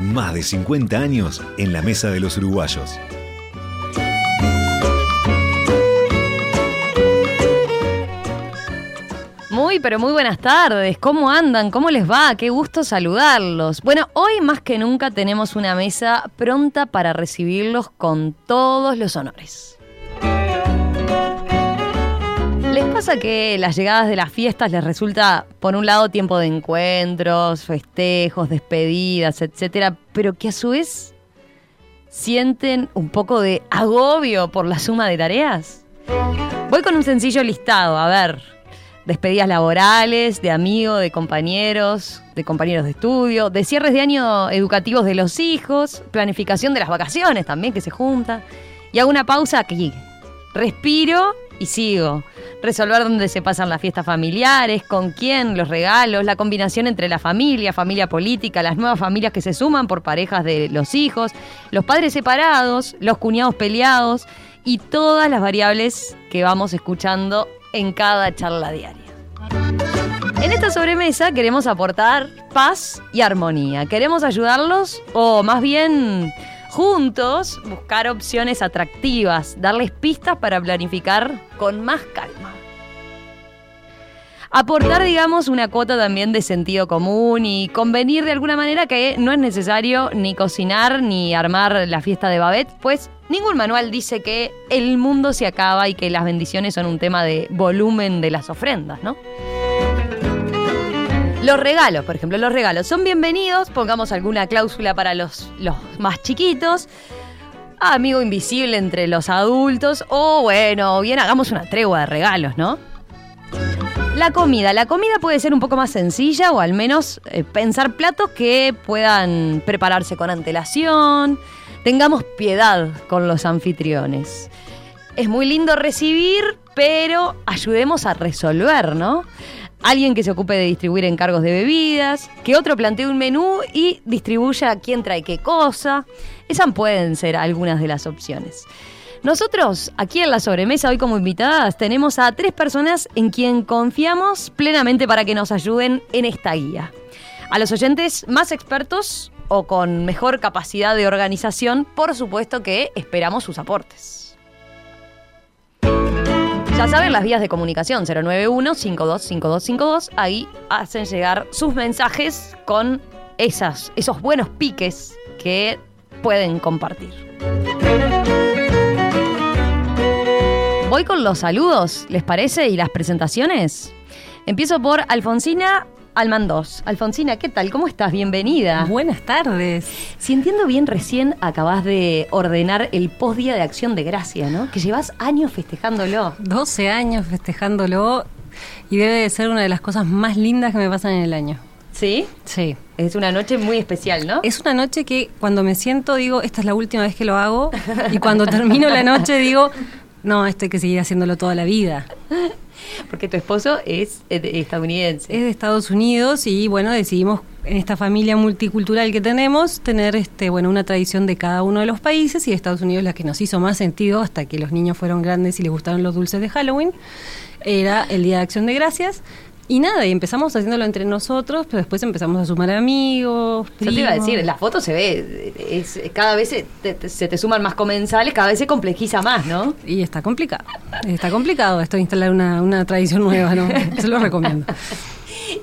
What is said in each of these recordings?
Más de 50 años en la mesa de los uruguayos. Muy, pero muy buenas tardes. ¿Cómo andan? ¿Cómo les va? Qué gusto saludarlos. Bueno, hoy más que nunca tenemos una mesa pronta para recibirlos con todos los honores. ¿Les pasa que las llegadas de las fiestas les resulta, por un lado, tiempo de encuentros, festejos, despedidas, etcétera, pero que a su vez sienten un poco de agobio por la suma de tareas? Voy con un sencillo listado, a ver. Despedidas laborales, de amigos, de compañeros, de compañeros de estudio, de cierres de año educativos de los hijos, planificación de las vacaciones también que se junta. Y hago una pausa aquí. Respiro y sigo. Resolver dónde se pasan las fiestas familiares, con quién, los regalos, la combinación entre la familia, familia política, las nuevas familias que se suman por parejas de los hijos, los padres separados, los cuñados peleados y todas las variables que vamos escuchando en cada charla diaria. En esta sobremesa queremos aportar paz y armonía. Queremos ayudarlos o más bien juntos buscar opciones atractivas, darles pistas para planificar con más calma. Aportar, digamos, una cuota también de sentido común y convenir de alguna manera que no es necesario ni cocinar ni armar la fiesta de Babette, pues ningún manual dice que el mundo se acaba y que las bendiciones son un tema de volumen de las ofrendas, ¿no? Los regalos, por ejemplo, los regalos son bienvenidos, pongamos alguna cláusula para los, los más chiquitos, amigo invisible entre los adultos, o bueno, bien hagamos una tregua de regalos, ¿no? La comida. La comida puede ser un poco más sencilla o al menos eh, pensar platos que puedan prepararse con antelación. Tengamos piedad con los anfitriones. Es muy lindo recibir, pero ayudemos a resolver, ¿no? Alguien que se ocupe de distribuir encargos de bebidas, que otro plantee un menú y distribuya quién trae qué cosa. Esas pueden ser algunas de las opciones. Nosotros, aquí en la sobremesa, hoy como invitadas, tenemos a tres personas en quien confiamos plenamente para que nos ayuden en esta guía. A los oyentes más expertos o con mejor capacidad de organización, por supuesto que esperamos sus aportes. Ya saben las vías de comunicación 091-525252, ahí hacen llegar sus mensajes con esas, esos buenos piques que pueden compartir. Voy con los saludos, ¿les parece? Y las presentaciones. Empiezo por Alfonsina Almandós. Alfonsina, ¿qué tal? ¿Cómo estás? Bienvenida. Buenas tardes. Si entiendo bien, recién acabas de ordenar el post Día de Acción de Gracia, ¿no? Que llevas años festejándolo. 12 años festejándolo y debe de ser una de las cosas más lindas que me pasan en el año. ¿Sí? Sí. Es una noche muy especial, ¿no? Es una noche que cuando me siento digo, esta es la última vez que lo hago y cuando termino la noche digo, no, esto hay que seguir haciéndolo toda la vida. Porque tu esposo es eh, estadounidense. Es de Estados Unidos y bueno, decidimos en esta familia multicultural que tenemos tener este bueno una tradición de cada uno de los países y Estados Unidos la que nos hizo más sentido hasta que los niños fueron grandes y les gustaron los dulces de Halloween era el Día de Acción de Gracias. Y nada, y empezamos haciéndolo entre nosotros, pero después empezamos a sumar amigos. Yo te iba a decir, la foto se ve, es, cada vez se te, se te, suman más comensales, cada vez se complejiza más, ¿no? Y está complicado. Está complicado esto de instalar una, una tradición nueva, ¿no? Se lo recomiendo.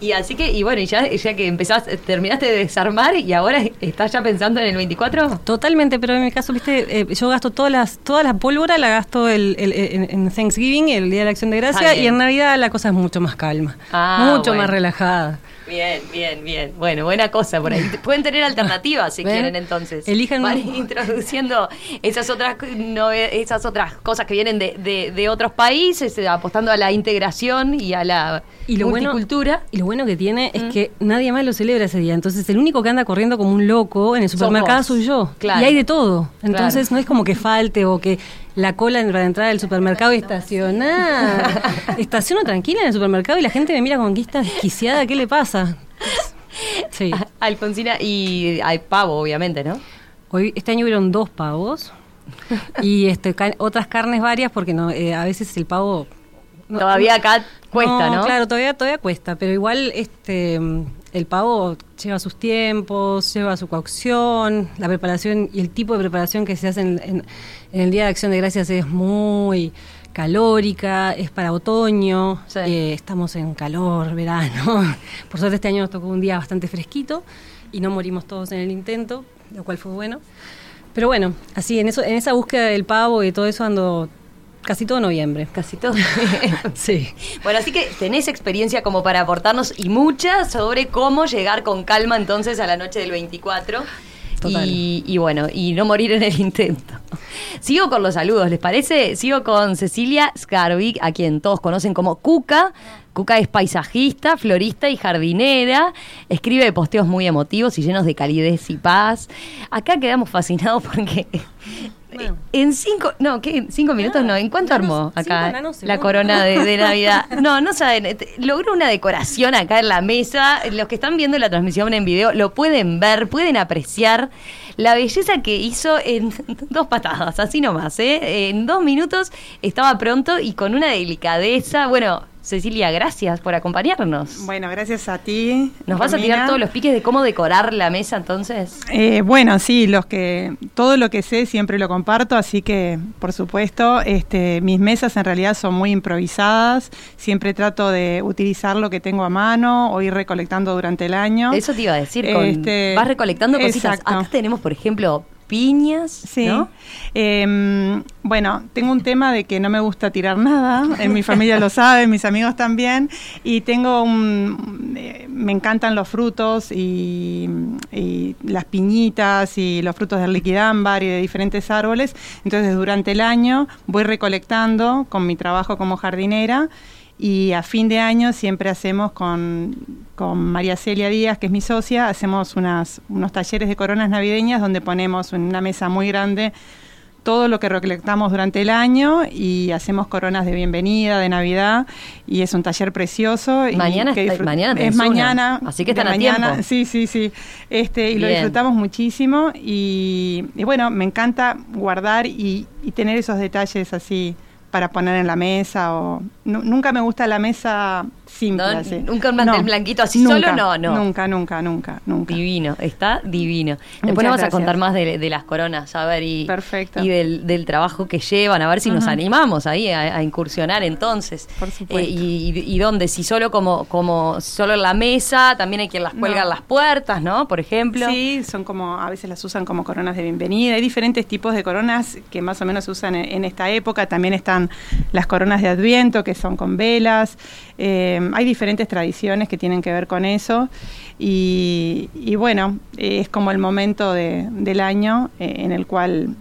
Y así que, y bueno, ya, ya que empezaste, terminaste de desarmar y ahora estás ya pensando en el 24. Totalmente, pero en mi caso, viste, eh, yo gasto todas las, toda la pólvora, la gasto el, el, en Thanksgiving, el Día de la Acción de Gracia, y en Navidad la cosa es mucho más calma, ah, mucho bueno. más relajada. Bien, bien, bien. Bueno, buena cosa por ahí. Pueden tener alternativas si quieren entonces. Elijan Van introduciendo esas otras no, esas otras cosas que vienen de, de, otros países, eh, apostando a la integración y a la y lo multicultura. y lo bueno que tiene es mm. que nadie más lo celebra ese día. Entonces el único que anda corriendo como un loco en el supermercado soy yo. Y hay de todo. Entonces no es como que falte o que la cola para entrar al supermercado y estacionar. Estaciono tranquila en el supermercado y la gente me mira con que está desquiciada, ¿qué le pasa? Sí. Alfonsina, y hay pavo, obviamente, ¿no? Hoy, este año hubieron dos pavos y este, otras carnes varias porque no, eh, a veces el pavo... todavía acá cuesta, ¿no? Claro, todavía, todavía cuesta, pero igual este el pavo lleva sus tiempos, lleva su cocción, la preparación y el tipo de preparación que se hace en, el Día de Acción de Gracias es muy calórica, es para otoño, eh, estamos en calor, verano. Por suerte este año nos tocó un día bastante fresquito y no morimos todos en el intento, lo cual fue bueno. Pero bueno, así en eso, en esa búsqueda del pavo y todo eso ando Casi todo noviembre. Casi todo. sí. Bueno, así que tenés experiencia como para aportarnos y mucha sobre cómo llegar con calma entonces a la noche del 24. Y, y, bueno, y no morir en el intento. Sigo con los saludos, ¿les parece? Sigo con Cecilia Scarvik, a quien todos conocen como Cuca. Cuca es paisajista, florista y jardinera. Escribe posteos muy emotivos y llenos de calidez y paz. Acá quedamos fascinados porque en cinco, no, ¿qué? ¿En cinco minutos? No, ¿en cuánto armó acá la corona de, Navidad? No, no saben, este, logró una decoración acá en la mesa. Los que están viendo la transmisión en video lo pueden ver, pueden apreciar la belleza que hizo en dos patadas, así nomás, ¿eh? En dos minutos estaba pronto y con una delicadeza, bueno, Cecilia, gracias por acompañarnos. Bueno, gracias a ti. ¿Nos vas a tirar todos los piques de cómo decorar la mesa entonces? Eh, bueno, sí, los que todo lo que sé siempre lo comparto, así que por supuesto, este, mis mesas en realidad son muy improvisadas. Siempre trato de utilizar lo que tengo a mano o ir recolectando durante el año. Eso te iba a decir, este, vas recolectando cositas. Acá tenemos, por ejemplo, piñas. Sí. Em, bueno, tengo un tema de que no me gusta tirar nada. En mi familia lo saben, mis amigos también. Y tengo un. Eh, me encantan los frutos y, las piñitas y los frutos del liquidámbar y de diferentes árboles. Entonces, durante el año voy recolectando con mi trabajo como jardinera y a fin de año siempre hacemos con, María Celia Díaz, que es mi socia, hacemos unas, unos talleres de coronas navideñas donde ponemos en una mesa muy grande todo lo que recolectamos durante el año y hacemos coronas de bienvenida, de Navidad, y es un taller precioso. Mañana, es mañana es mañana, así que están mañana, Sí, sí, sí. Este, y lo disfrutamos muchísimo y, bueno, me encanta guardar y tener esos detalles así para poner en la mesa o nunca me gusta la mesa simple. Nunca un mantel blanquito así solo, no, no. Nunca, nunca, nunca, nunca. Divino, está divino. Después vamos a contar más de, las coronas, a ver, y, y del, trabajo que llevan, a ver si nos animamos ahí a, incursionar entonces. Por supuesto. Eh, y, dónde, si solo como, como solo en la mesa, también hay quien las cuelga en las puertas, ¿no? Por ejemplo. Sí, son como, a veces las usan como coronas de bienvenida. Hay diferentes tipos de coronas que más o menos se usan en, esta época. También están las coronas de Adviento, que son con velas. Eh, hay diferentes tradiciones que tienen que ver con eso y, bueno, es como el momento del año eh, en el cual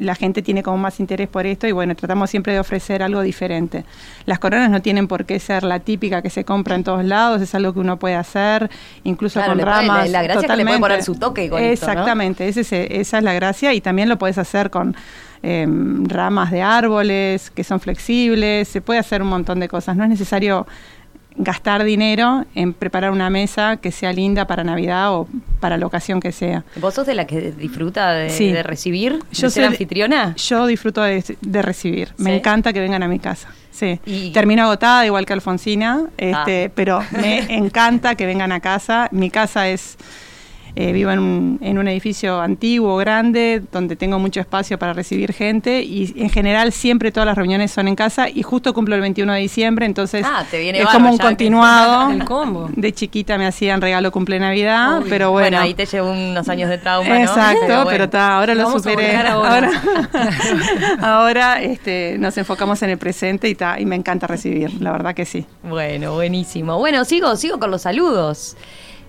la gente tiene como más interés por esto y bueno, tratamos siempre de ofrecer algo diferente. Las coronas no tienen por qué ser la típica que se compra en todos lados, es algo que uno puede hacer, incluso con ramas. la gracia totalmente. que le puede poner su toque con Exactamente, esa es la gracia y también lo puedes hacer con Em, ramas de árboles que son flexibles, se puede hacer un montón de cosas, no es necesario gastar dinero en preparar una mesa que sea linda para Navidad o para la ocasión que sea. ¿Vos sos de la que disfruta de, recibir? ¿Yo ser anfitriona? Yo disfruto de, recibir. Me encanta que vengan a mi casa. Sí. Termino agotada, igual que Alfonsina, este, ah. pero me encanta que vengan a casa. Mi casa es Eh, vivo en un, en un edificio antiguo, grande, donde tengo mucho espacio para recibir gente y en general siempre todas las reuniones son en casa y justo cumplo el 21 de diciembre, entonces Ah, te viene es como un continuado. El combo. De chiquita me hacían regalo cumple Navidad, pero bueno. Bueno, ahí te llevo unos años de trauma, ¿no? Exacto, pero, bueno. está, ahora Lo superé. volcar ahora. Ahora, ahora, este, nos enfocamos en el presente y, ta, y me encanta recibir, la verdad que sí. Bueno, buenísimo. Bueno, sigo, sigo con los saludos.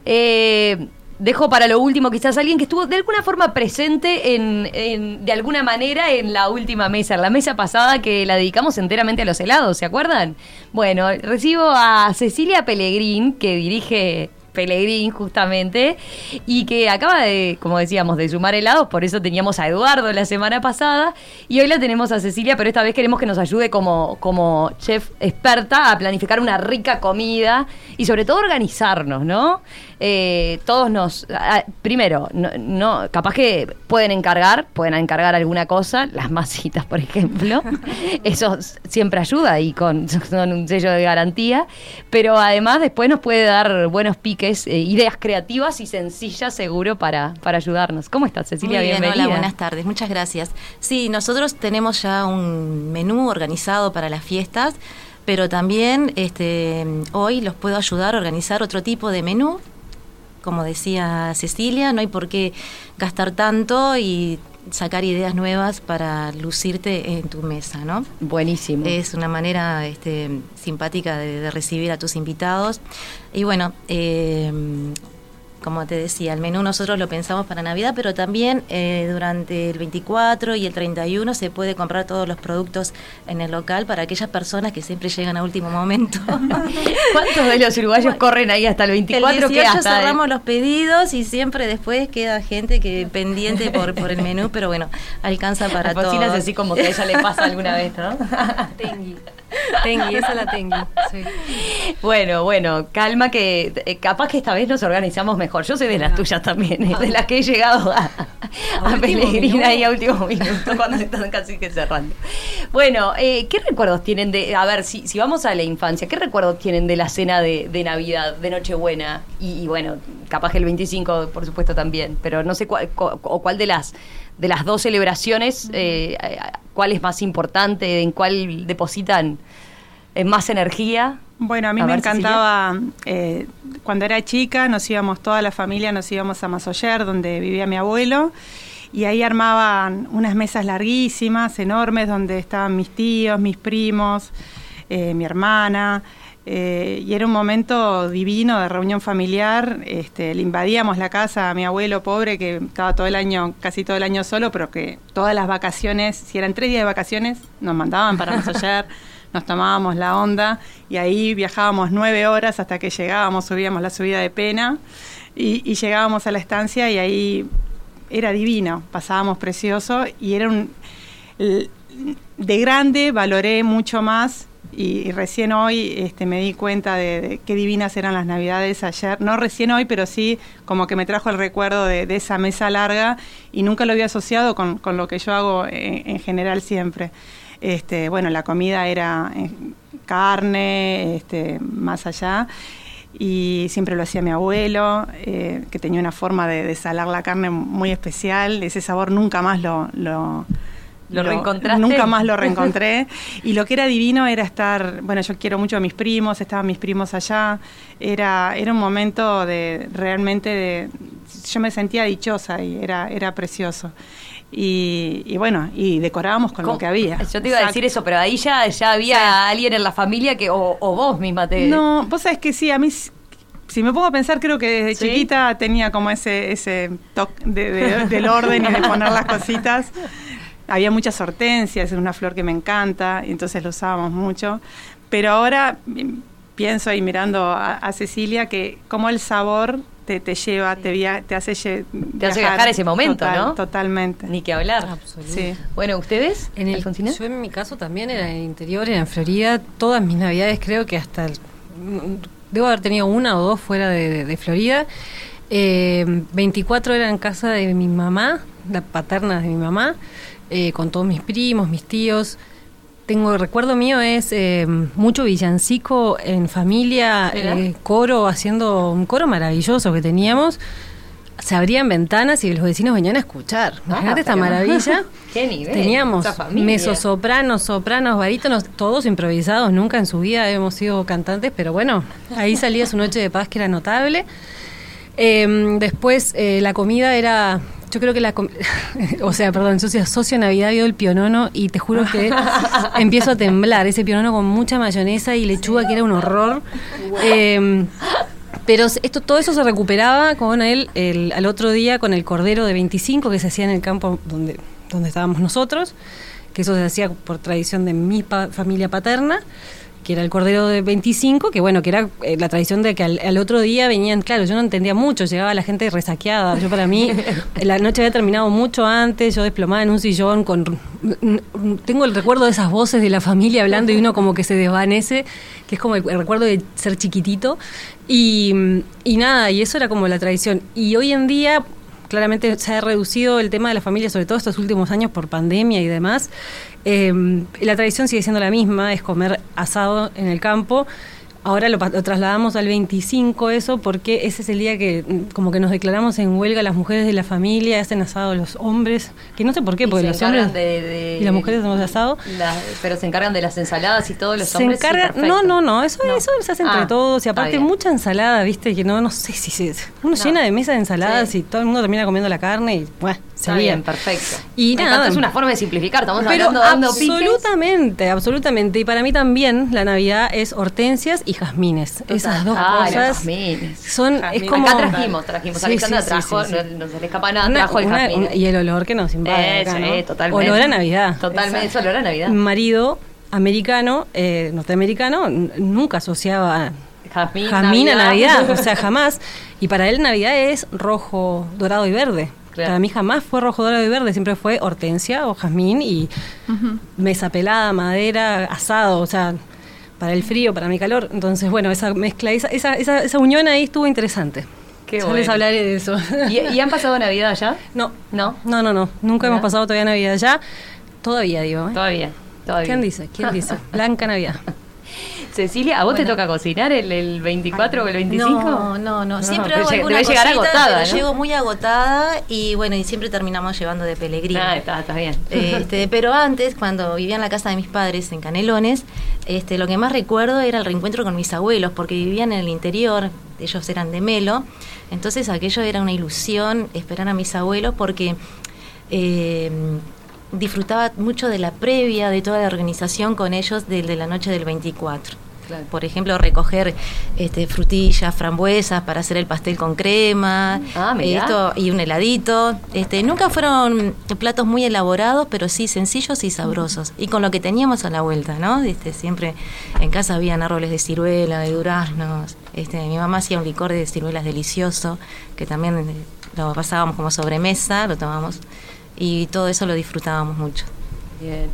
Eh, dejo para lo último quizás alguien que estuvo de alguna forma presente en, en- de alguna manera en la última mesa, la mesa pasada que la dedicamos enteramente a los helados, ¿se acuerdan? Bueno, recibo a Cecilia Pellegrín, que dirige Pellegrín justamente, y que acaba de, como decíamos, de sumar helados, por eso teníamos a Eduardo la semana pasada, y hoy la tenemos a Cecilia, pero esta vez queremos que nos ayude como, como chef experta a planificar una rica comida y sobre todo organizarnos, ¿no? Eh, todos nos, ah, primero, no, no, capaz que pueden encargar, pueden encargar alguna cosa, las masitas, por ejemplo, eso siempre ayuda y con son un sello de garantía, pero además después nos puede dar buenos piques, eh, ideas creativas y sencillas seguro para, para ayudarnos. ¿Cómo estás, Cecilia? Muy bien, Bienvenida. hola, buenas tardes, muchas gracias. Sí, nosotros tenemos ya un menú organizado para las fiestas, pero también este, hoy los puedo ayudar a organizar otro tipo de menú. Como decía Cecilia, no hay por qué gastar tanto y sacar ideas nuevas para lucirte en tu mesa, ¿no? Buenísimo. Es una manera este, simpática de, de recibir a tus invitados. Y bueno, eh, como te decía, el menú nosotros lo pensamos para Navidad, pero también eh, durante el 24 y el 31 se puede comprar todos los productos en el local para aquellas personas que siempre llegan a último momento. ¿Cuántos de los uruguayos corren ahí hasta el 24? El que 18 hasta el- cerramos los pedidos y siempre después queda gente que pendiente por, por el menú, pero bueno, alcanza para todos. así como que a ella le pasa alguna vez, ¿no? Tengui. Esa la Tengui. Sí. Bueno, bueno, calma que eh, capaz que esta vez nos organizamos mejor. Yo soy de las tuyas también, eh, de las que he llegado a, a, Pellegrina minuto. ahí a último minuto cuando están casi que cerrando. Bueno, eh, ¿qué recuerdos tienen de, a ver, si, si vamos a la infancia, ¿qué recuerdos tienen de la cena de, de Navidad, de Nochebuena? Y, y bueno, capaz que el 25, por supuesto, también, pero no sé cuál, cu- o cuál de las de las dos celebraciones, eh, cuál es más importante, en cuál depositan eh, más energía. Bueno, a mí A me encantaba, eh, cuando era chica, nos íbamos, toda la familia, nos íbamos a Masoyer, donde vivía mi abuelo, y ahí armaban unas mesas larguísimas, enormes, donde estaban mis tíos, mis primos, eh, mi hermana, eh, y era un momento divino de reunión familiar. Este, le invadíamos la casa a mi abuelo pobre, que estaba todo el año, casi todo el año solo, pero que todas las vacaciones, si eran tres días de vacaciones, nos mandaban para Masoyer. nos tomábamos la onda y ahí viajábamos nueve horas hasta que llegábamos, subíamos la subida de pena y, y llegábamos a la estancia y ahí era divino, pasábamos precioso y era un... de grande valoré mucho más y, recién hoy este, me di cuenta de, qué divinas eran las navidades ayer. No recién hoy, pero sí como que me trajo el recuerdo de, esa mesa larga y nunca lo había asociado con, con lo que yo hago en, en general siempre. Este, bueno, la comida era eh, carne, este, más allá. Y siempre lo hacía mi abuelo, eh, que tenía una forma de, salar la carne muy especial. Ese sabor nunca más lo, ¿Lo reencontraste? Nunca más lo reencontré. y lo que era divino era estar, bueno, yo quiero mucho a mis primos, estaban mis primos allá. Era, era un momento de realmente de, yo me sentía dichosa y era, era precioso. Y, y bueno, y decorábamos con ¿Cómo? lo que había. Yo te iba a decir eso, pero ahí ya, ya había alguien en la familia que, o, o vos misma te. No, vos sabés que sí, a mí, si me pongo a pensar, creo que desde ¿Sí? chiquita tenía como ese, ese toque de- de- del orden y de poner las cositas. Había muchas hortensias, es una flor que me encanta, y entonces lo usábamos mucho. Pero ahora mm, pienso y mirando a, a Cecilia que como el sabor te, te lleva, te, via- te hace lle- Te hace viajar ese momento, Total- ¿no? Totalmente. Ni que hablar. Sí. Bueno, ¿ustedes? En el, Alfonsina? yo en mi caso también era en el interior, era en Florida. Todas mis navidades creo que hasta... el- debo haber tenido una o dos fuera de, de- de Florida. Eh, 24 era en casa de mi mamá, la paterna de mi mamá, eh, con todos mis primos, mis tíos. Tengo, el recuerdo mío es eh, mucho villancico en familia, eh, coro, haciendo un coro maravilloso que teníamos. se abrían ventanas y los vecinos venían a escuchar. Ah, Imagínate esta pero- maravilla. Qué nivel, Teníamos mezzosopranos, sopranos, barítonos, todos improvisados. Nunca en su vida hemos sido cantantes, pero bueno, ahí salía su noche de paz que era notable. Eh, después eh, la comida era, yo creo que la, o sea, perdón, socio, socio Navidad vio el pionono y te juro que empiezo a temblar. Ese pionono con mucha mayonesa y lechuga que era un horror. Eh, pero esto, todo eso se recuperaba con él el, al otro día con el cordero de 25 que se hacía en el campo donde, donde estábamos nosotros, que eso se hacía por tradición de mi pa- familia paterna, que era el cordero de 25, que bueno, que era eh, la tradición de que al, al otro día venían, claro, yo no entendía mucho, llegaba la gente resaqueada, yo para mí la noche había terminado mucho antes, yo desplomada en un sillón con... Tengo el recuerdo de esas voces de la familia hablando y uno como que se desvanece, que es como el, el recuerdo de ser chiquitito. Y, y nada, y eso era como la tradición. Y hoy en día claramente se ha reducido el tema de la familia, sobre todo estos últimos años por pandemia y demás. Eh, la tradición sigue siendo la misma, es comer asado en el campo. Ahora lo, lo trasladamos al 25 eso porque ese es el día que mm, como que nos declaramos en huelga las mujeres de la familia, hacen asado los hombres, que no sé por qué, porque los encargan hombres de- de- y las mujeres hacemos asado. La- pero se encargan de las ensaladas y todos los Se hombres. sí, encarga, perfecto. no, no, no, eso, No. eso se hace entre Ah, todos y aparte mucha ensalada, viste, que no, no sé si se, uno No. llena de mesa de ensaladas Sí. y todo el mundo termina comiendo la carne y bueno, Está bien, perfecto. Y nada. es una forma de simplificar. Estamos Pero hablando dando piques. absolutamente, absolutamente. Y para mí también la Navidad es hortensias y jazmines. Esas dos Ah, cosas jazmines. son es Jazmines. como Acá trajimos, trajimos. Sí, Alexandra sí, trajo, sí. No, se le escapa nada, trajo el una- jazmín. y el olor que nos invade Eh, acá, totalmente. Olor a Navidad. Totalmente, eso olor a Navidad. Mi marido americano, eh, norteamericano, nunca asociaba Jazmín, jazmín a Navidad. Navidad, o sea, jamás. Y para él Navidad es rojo, dorado y verde. Claro. Para mí jamás fue rojo, dorado y verde, siempre fue hortensia o jazmín y mesa pelada, madera, asado, o sea, para el frío, para mi calor. Entonces, bueno, esa mezcla, esa, esa, esa, esa unión ahí estuvo interesante. Qué ya bueno. les hablaré de eso. ¿Y, y han pasado Navidad ya? No, ¿No? no, no, no. Nunca hemos pasado todavía Navidad ya. Todavía, digo. ¿eh? Todavía. todavía. ¿Quién dice? ¿Quién dice? Blanca Navidad. Cecilia, ¿a vos te toca cocinar el, el 24 o el 25? No, no, no. Siempre pero hago alguna llegar cosita, agotada, pero ¿no? llego muy agotada y bueno, y siempre terminamos llevando de peregrino. Ah, está, está bien. Este, pero antes, cuando vivía en la casa de mis padres en Canelones, este, lo que más recuerdo era el reencuentro con mis abuelos, porque vivían en el interior, ellos eran de Melo, entonces aquello era una ilusión esperar a mis abuelos porque eh, disfrutaba mucho de la previa, de toda la organización con ellos de, de la noche del 24. Claro. Por ejemplo, recoger este, frutillas, frambuesas para hacer el pastel con crema, Ah, esto y un heladito. Este, nunca fueron platos muy elaborados, pero sí sencillos y sabrosos. Y con lo que teníamos a la vuelta, ¿no? Este, siempre en casa habían árboles de ciruela, de duraznos. Este, mi mamá hacía un licor de ciruelas delicioso, que también eh, lo pasábamos como sobremesa, lo tomábamos. Y todo eso lo disfrutábamos mucho. Bien.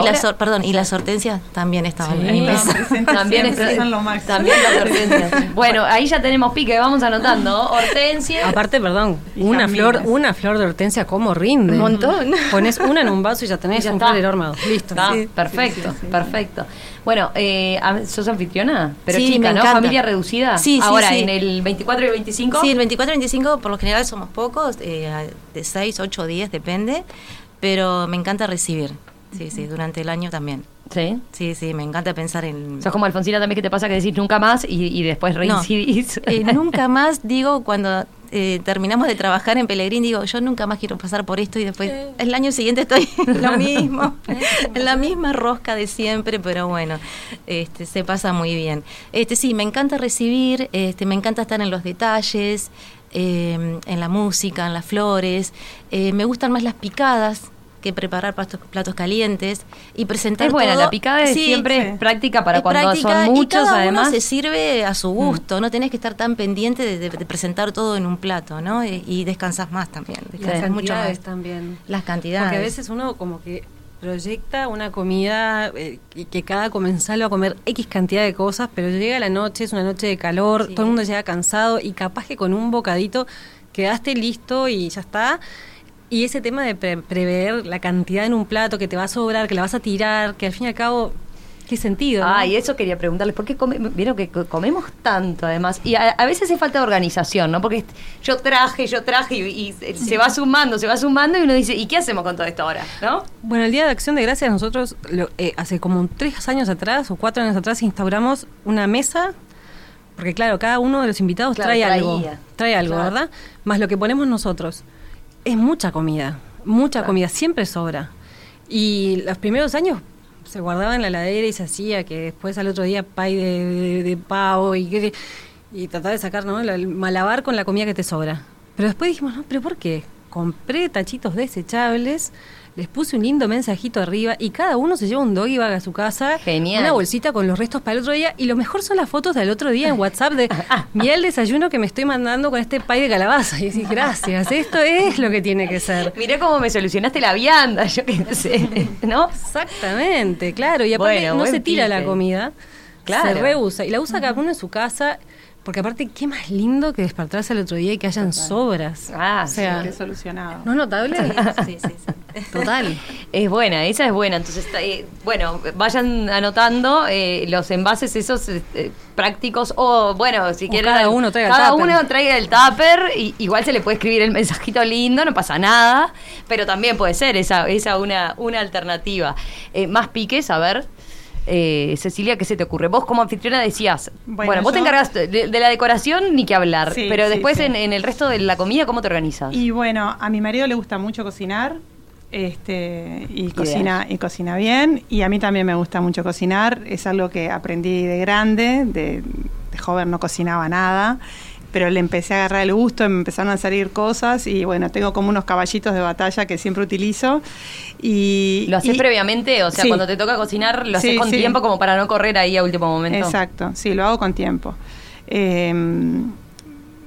y las, perdón, y las hortensias también estaban en mi Sí, También, son lo máximo. también las hortensias. Bueno, ahí ya tenemos pique, vamos anotando. Hortensia. Aparte, perdón, una flor, una flor de hortensia, ¿cómo rinde? Un montón. Pones una en un vaso y ya tenés Ya un está. florero armado. Listo. Está, Sí. perfecto, perfecto. Bueno, eh, ¿sos anfitriona? Pero Sí, chica, me ¿no? encanta. Familia reducida. Sí, sí, Ahora, sí. en el 24 y el 25. Sí, el 24 y 25 por lo general somos pocos, eh, de 6, 8, 10, depende, pero me encanta recibir. Sí, sí, durante el año también. Sí. Sí, sí, me encanta pensar en... Sos como Alfonsina también que te pasa que decís nunca más y, y después No, reincidís. eh, nunca más digo cuando eh, terminamos de trabajar en Pelegrín, digo, yo nunca más quiero pasar por esto y después el año siguiente estoy en lo mismo, en la misma rosca de siempre, pero bueno, este, se pasa muy bien. Este, sí, me encanta recibir, este, me encanta estar en los detalles, eh, en la música, en las flores, eh, me gustan más las picadas que preparar platos, platos calientes y presentar Es buena, todo- la picada Sí, siempre sí. es práctica para es cuando práctica son y muchos, cada además. Uno se sirve a su gusto, no tenés que estar tan pendiente de, de- de presentar todo en un plato, ¿no? Y, y descansas más también, Y las descansas mucho cantidades más. también. Las cantidades. Porque a veces uno como que proyecta una comida eh, y que cada comensal va a comer X cantidad de cosas, pero llega la noche, es una noche de calor, Sí. todo el mundo llega cansado y capaz que con un bocadito quedaste listo y ya está. Y ese tema de pre- prever la cantidad en un plato que te va a sobrar, que la vas a tirar, que al fin y al cabo qué sentido. ¿no? Ah, y eso quería preguntarles, ¿por qué come- vieron que co- comemos tanto además? Y a, a veces es falta de organización, ¿no? Porque yo traje, yo traje y, y se- va sumando, se va sumando y uno dice, ¿y qué hacemos con todo esto ahora? ¿No? Bueno, el Día de Acción de Gracias nosotros lo- eh, hace como tres años atrás o cuatro años atrás instauramos una mesa, porque claro, cada uno de los invitados Claro, trae traía. algo, trae algo, Claro. ¿verdad? Más lo que ponemos nosotros. Es mucha comida, mucha Claro. comida, siempre sobra. Y los primeros años se guardaba en la heladera y se hacía que después al otro día pay de, de- de pavo y y tratar de sacar, ¿no? El malabar con la comida que te sobra. Pero después dijimos, no, pero ¿por qué? Compré tachitos desechables, les puse un lindo mensajito arriba y cada uno se lleva un doggy bag a su casa, Genial. una bolsita con los restos para el otro día y lo mejor son las fotos del otro día en WhatsApp de mira el desayuno que me estoy mandando con este pay de calabaza y decís, gracias, esto es lo que tiene que ser. Mirá cómo me solucionaste la vianda, yo qué sé, ¿no? Exactamente, claro. Y aparte Bueno, no se tira la comida, Claro. se reusa. Y la usa cada uno en su casa, porque aparte, qué más lindo que despertarse al otro día y que hayan sobras. Ah, o sea, Qué solucionado. ¿no es notable? Sí, sí, sí. Total. Es buena, esa es buena. Entonces, está, eh, bueno, vayan anotando eh, los envases esos eh, eh, prácticos o, bueno, si O quieren... cada uno traiga el Cada tupper. uno traiga el tupper y igual se le puede escribir el mensajito lindo, no pasa nada, pero también puede ser esa, esa una, una alternativa. Eh, más piques, a ver... eh, Cecilia, ¿qué se te ocurre? Vos como anfitriona decías, bueno, Bueno, vos te encargas de, de la decoración ni que hablar, Sí, pero sí, después sí. En, en el resto de la comida, ¿cómo te organizas? Y bueno, a mi marido le gusta mucho cocinar. Este, y cocina y cocina bien y a mí también me gusta mucho cocinar es algo que aprendí de grande de, de joven no cocinaba nada pero le empecé a agarrar el gusto me empezaron a salir cosas y bueno tengo como unos caballitos de batalla que siempre utilizo y ¿Lo haces y- previamente? O sea, Sí. cuando te toca cocinar, ¿lo haces Sí, con sí. tiempo como para no correr ahí a último momento? Exacto, sí, lo hago con tiempo. Eh,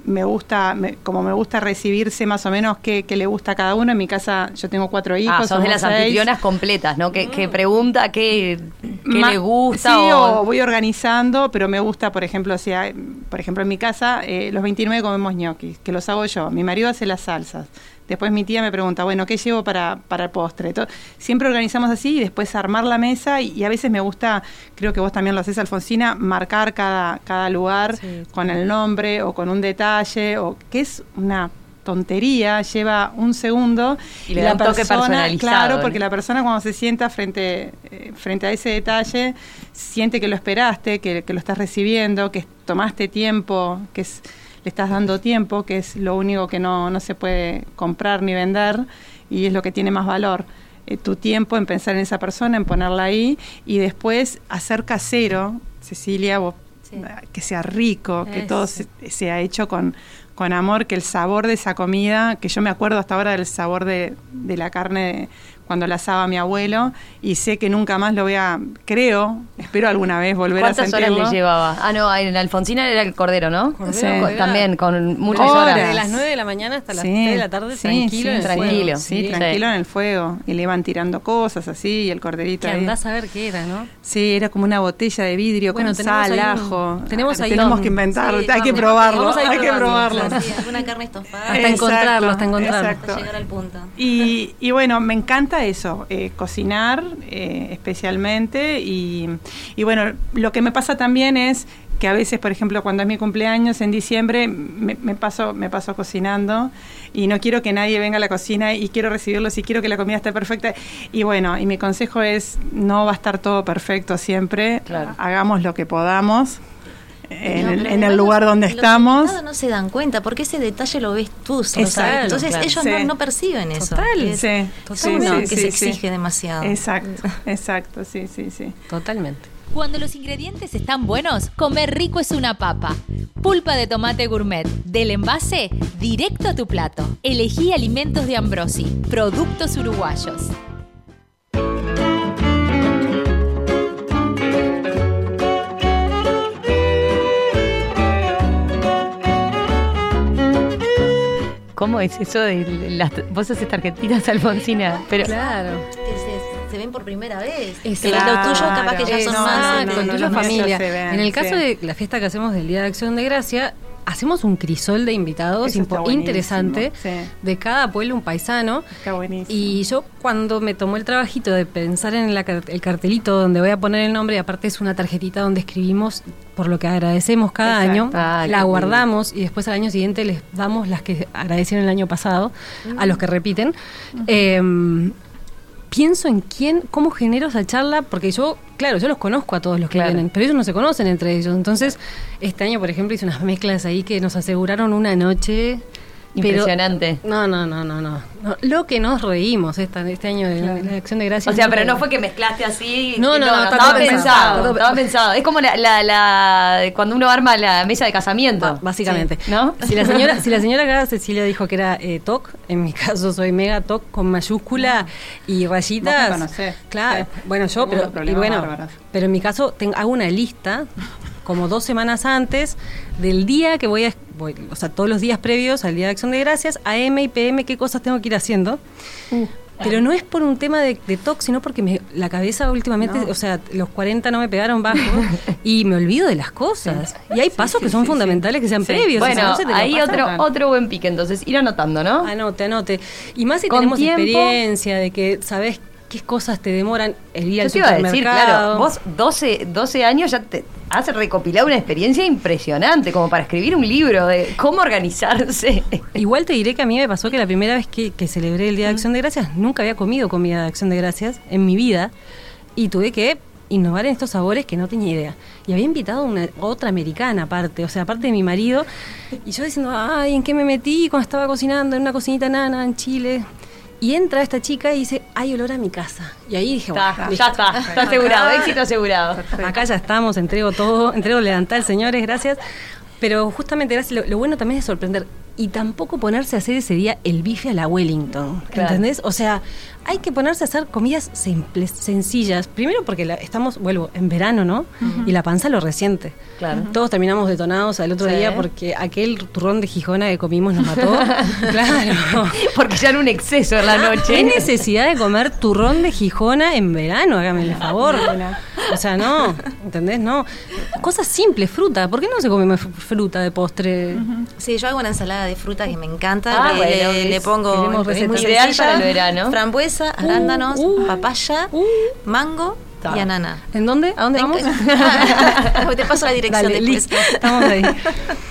me gusta, me- como me gusta recibirse más o menos qué, qué le gusta a cada uno. En mi casa yo tengo cuatro hijos. Ah, sos de las seis. anfitrionas completas, ¿no? Que, que pregunta qué, qué Ma- le gusta. Sí, o- o voy organizando, pero me gusta, por ejemplo, si hay- por ejemplo en mi casa eh, los 29 comemos ñoquis, que los hago yo. Mi marido hace las salsas. Después mi tía me pregunta, bueno, ¿qué llevo para, para el postre? To- siempre organizamos así y después armar la mesa y, y a veces me gusta, creo que vos también lo haces, Alfonsina, marcar cada, cada lugar Sí. con el nombre o con un detalle, o que es una tontería, lleva un segundo Y le da un toque personalizado, Claro, ¿no? porque la persona cuando se sienta frente, eh, frente a ese detalle, siente que lo esperaste, que, que lo estás recibiendo, que tomaste tiempo, que es, le estás dando tiempo, que es lo único que no, no se puede comprar ni vender y es lo que tiene más valor. Eh, tu tiempo en pensar en esa persona, en ponerla ahí y después hacer casero, Cecilia, vos, Sí. eh, que sea rico, que todo se, sea hecho con, con amor, que el sabor de esa comida, que yo me acuerdo hasta ahora del sabor de, de la carne cuando la asaba mi abuelo y sé que nunca más lo voy a, creo, espero alguna vez volver a ¿Cuántas horas sentirlo. le llevaba? Ah, no, en Alfonsina era el cordero, ¿no? Cordero, Sí. También, con muchas Horas. horas. De las 9 de la mañana hasta las Sí, 3 de la tarde, sí, tranquilo. sí, en el fuego. tranquilo. Sí, Sí. tranquilo en el fuego. Y le iban tirando cosas así y el corderito Que ahí. andás a ver qué era, ¿no? Sí, era como una botella de vidrio Bueno, con sal, un- ajo. tenemos Ah, ahí tenemos un- que inventarlo, sí, hay que probarlo, vamos a ir hay que probarlo. alguna carne estofada. Hasta encontrarlo, hasta encontrarlo. exacto. Hasta llegar al punto. Y, y bueno, me encanta eso, eh, cocinar eh, especialmente. Y, y bueno, lo que me pasa también es que a veces, por ejemplo, cuando es mi cumpleaños en diciembre, me, me paso, me paso cocinando y no quiero que nadie venga a la cocina y quiero recibirlos y quiero que la comida esté perfecta. Y bueno, y mi consejo es, no va a estar todo perfecto siempre, Claro. hagamos lo que podamos. En, No, el, en lugar donde los estamos. no se dan cuenta porque ese detalle lo ves tú. Rosa. Exacto, Entonces claro. ellos Sí. no, no perciben eso. Total. es- Sí, es sí, uno sí, que sí, se sí. exige demasiado. Exacto, exacto, sí, sí, sí. Totalmente. Cuando los ingredientes están buenos, comer rico es una papa. Pulpa de tomate gourmet. Del envase, directo a tu plato. Elegí alimentos de Ambrosi. Productos uruguayos. ¿Cómo es eso de las... Vos haces tarjetitas, Alfonsina? Pero, Claro. Que se, se ven por primera vez. Es claro. los tuyos capaz que ya son No, más. no, con no, tuya familia. en el caso sí. de la fiesta que hacemos del Día de Acción de Gracia, hacemos un crisol de invitados interesante sí. de cada pueblo un paisano. Está buenísimo. Y yo cuando me tomó el trabajito de pensar en la el cartelito donde voy a poner el nombre, y aparte es una tarjetita donde escribimos por lo que agradecemos cada Exacto. año, Ah, la guardamos y después al año siguiente les damos las que agradecieron el año pasado, a los que repiten. Em, pienso en quién, cómo genero esa charla, porque yo, claro, yo los conozco a todos los que Claro. vienen, pero ellos no se conocen entre ellos. Entonces, este año, por ejemplo, hice unas mezclas ahí que nos aseguraron una noche. Pero- Impresionante. no, no, no, no, no, no. Lo que nos reímos esta, este año de, la acción de gracias. O sea, pero no fue que mezclaste así. No, no, no, estaba pensado. pensado. Estaba pensado. Es como la, la, la- cuando uno arma la mesa de casamiento. Básicamente. Sí, ¿No? Si la señora, si la señora acá, Cecilia, dijo que era eh, TOC, en mi caso soy mega TOC con mayúscula y rayitas. Vos me conocés. Claro. Sí. Bueno, yo, Tengo pero, y bueno, bárbaros. pero en mi caso tengo, hago una lista como dos semanas antes del día que voy a, voy- o sea, todos los días previos al Día de Acción de Gracias, AM y PM, qué cosas tengo que ir haciendo. Pero no es por un tema de, de TOC, sino porque me- la cabeza últimamente, o sea, los 40 no me pegaron bajo y me olvido de las cosas. Y hay pasos que son fundamentales que sean previos. o sea, Bueno, no se te lo ahí pasan. otro, otro buen pique, entonces, ir anotando, ¿no? Anote, anote. Y más si Con tenemos tiempo. experiencia de que sabes qué cosas te demoran el ir Yo te iba a decir, claro, vos 12, 12 años ya te has recopilado una experiencia impresionante como para escribir un libro de cómo organizarse. Igual te diré que a mí me pasó que la primera vez que, que celebré el Día de Acción de Gracias, nunca había comido comida de Acción de Gracias en mi vida y tuve que innovar en estos sabores que no tenía idea. Y había invitado a una otra americana aparte, o sea, aparte de mi marido, y yo diciendo, ay, ¿en qué me metí cuando estaba cocinando en una cocinita nana en Chile? Y entra esta chica y dice, hay olor a mi casa. Y ahí dije, Está, bueno, ya está, está asegurado, éxito asegurado. Acá ya estamos, entrego todo, entrego el delantal, señores, gracias. Pero justamente, gracias, lo, lo bueno también es sorprender. Y tampoco ponerse a hacer ese día el bife a la Wellington, Claro. ¿entendés? O sea, hay que ponerse a hacer comidas simples, sencillas. Primero porque la- estamos, vuelvo, en verano, ¿no? Y la panza lo resiente. Claro. Todos terminamos detonados al otro Sí. día porque aquel turrón de Gijona que comimos nos mató. claro. Porque ya era un exceso en la ¿Qué noche. necesidad de comer turrón de Gijona en verano? Hágame el favor. O sea, no, ¿entendés? No. Cosas simples, fruta. ¿Por qué no se come fruta de postre? Sí, yo hago una ensalada de fruta que me encanta. Ah, le, bueno, le- pongo es muy. Ideal para el verano. Frambuesa, arándanos, uh, papaya, uh. mango Está. y anana. ¿En dónde? ¿A dónde vamos? Te paso la dirección Dale, después. Estamos ahí.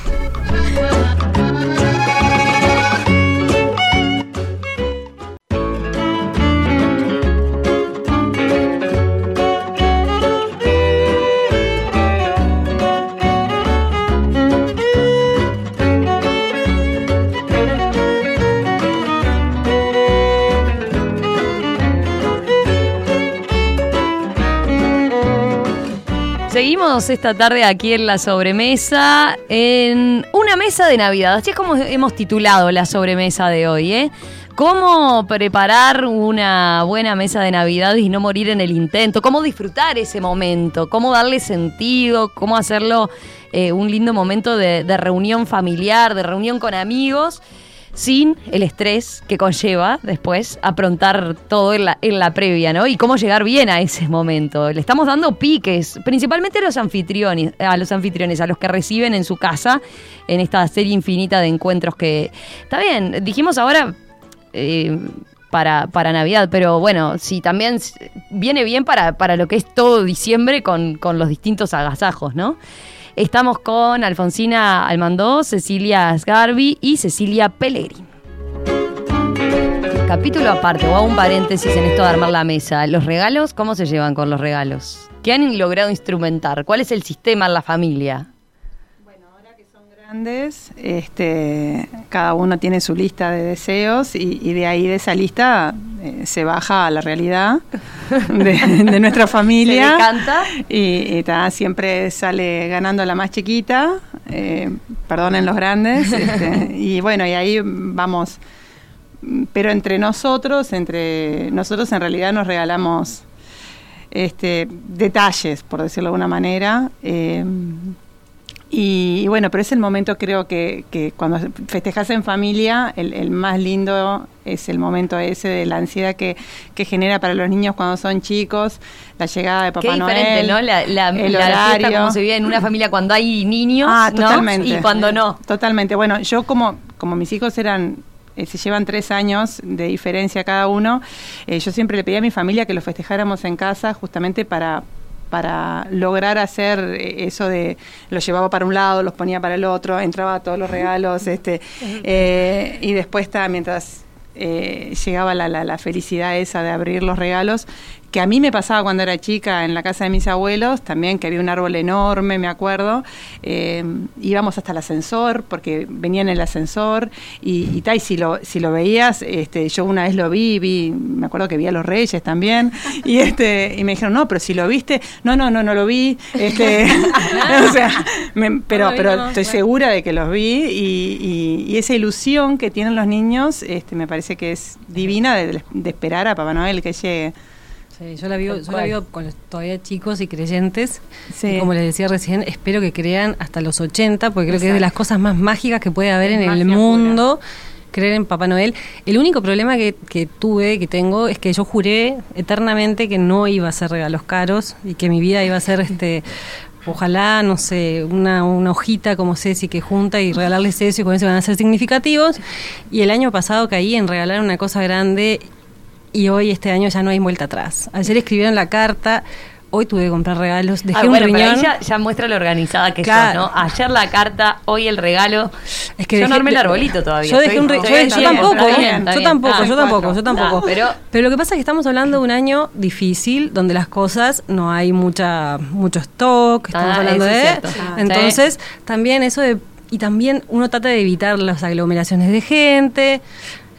Seguimos esta tarde aquí en la sobremesa, en una mesa de Navidad. Así es como hemos titulado la sobremesa de hoy, ¿eh? ¿Cómo preparar una buena mesa de Navidad y no morir en el intento? ¿Cómo disfrutar ese momento? ¿Cómo darle sentido? ¿Cómo hacerlo eh, un lindo momento de, de reunión familiar, de reunión con amigos? Sin el estrés que conlleva después aprontar todo en la, en la previa, ¿no? Y cómo llegar bien a ese momento. Le estamos dando piques, principalmente a los anfitriones, a los anfitriones, a los que reciben en su casa en esta serie infinita de encuentros que. Está bien, dijimos ahora. eh, para, para Navidad, pero bueno, sí, también viene bien para, para lo que es todo diciembre con, con los distintos agasajos, ¿no? Estamos con Alfonsina Almandó, Cecilia Sgarbi y Cecilia Pellegrini. Capítulo aparte, o hago un paréntesis en esto de armar la mesa. ¿Los regalos? ¿Cómo se llevan con los regalos? ¿Qué han logrado instrumentar? ¿Cuál es el sistema en la familia? Grandes, este, cada uno tiene su lista de deseos y, y de ahí de esa lista eh, se baja a la realidad de, de nuestra familia. Se decanta. Y, y ta, siempre sale ganando la más chiquita, eh, perdonen los grandes. este, y bueno, y ahí vamos. Pero entre nosotros, entre nosotros en realidad nos regalamos este, detalles, por decirlo de alguna manera. eh, Y, y bueno, pero es el momento creo que, que cuando festejas en familia, el, el más lindo es el momento ese de la ansiedad que, que genera para los niños cuando son chicos, la llegada de Papá Qué Noel, diferente, ¿no? La, la, el la horario. como se vive en una familia cuando hay niños, Ah. Y cuando no. Totalmente. Bueno, yo como, como mis hijos eran, eh, se llevan tres años de diferencia cada uno, eh, yo siempre le pedí a mi familia que lo festejáramos en casa justamente para para lograr hacer eh, eso de los llevaba para un lado, los ponía para el otro, entraba todos los regalos, este eh, y después mientras eh, llegaba la, la, la felicidad esa de abrir los regalos, que a mí me pasaba cuando era chica en la casa de mis abuelos, también que había un árbol enorme, me acuerdo, eh, íbamos hasta el ascensor, porque venía en el ascensor, y, y, ta, y si, lo, si lo veías, este, yo una vez lo vi, vi, me acuerdo que vi a los reyes también, y, este, y me dijeron, no, pero si lo viste, no, no, no, no lo vi, este, o sea, me- pero, pero estoy segura de que los vi, y, y- y esa ilusión que tienen los niños, este, me parece que es divina de, de esperar a Papá Noel que llegue. Sí, yo la vivo, yo la vivo con los todavía chicos y creyentes. Sí. Y como les decía recién, espero que crean hasta los 80, porque creo que es de las cosas más mágicas que puede haber Es en el mundo. Creer en Papá Noel. El único problema que, que tuve, que tengo, es que yo juré eternamente que no iba a hacer regalos caros y que mi vida iba a ser este. Ojalá, no sé, una, una hojita como Ceci que junta y regalarles eso y con eso van a ser significativos. Y el año pasado caí en regalar una cosa grande y hoy este año ya no hay vuelta atrás. Ayer escribieron la carta, hoy tuve que comprar regalos, dejé Ah, un bueno, pero riñón. ahí ya, ya muestra lo organizada que Claro. sos, ¿no? Ayer la carta, hoy el regalo. Es que yo no dejé- armé el arbolito todavía. Yo dejé un yo, bien, tampoco, bien, está yo tampoco, Ah, yo tampoco, yo tampoco. Pero- pero lo que pasa es que estamos hablando de un año difícil donde las cosas no hay mucha mucho stock, estamos Ah, hablando eso es de. Ah, entonces también eso de y también uno trata de evitar las aglomeraciones de gente.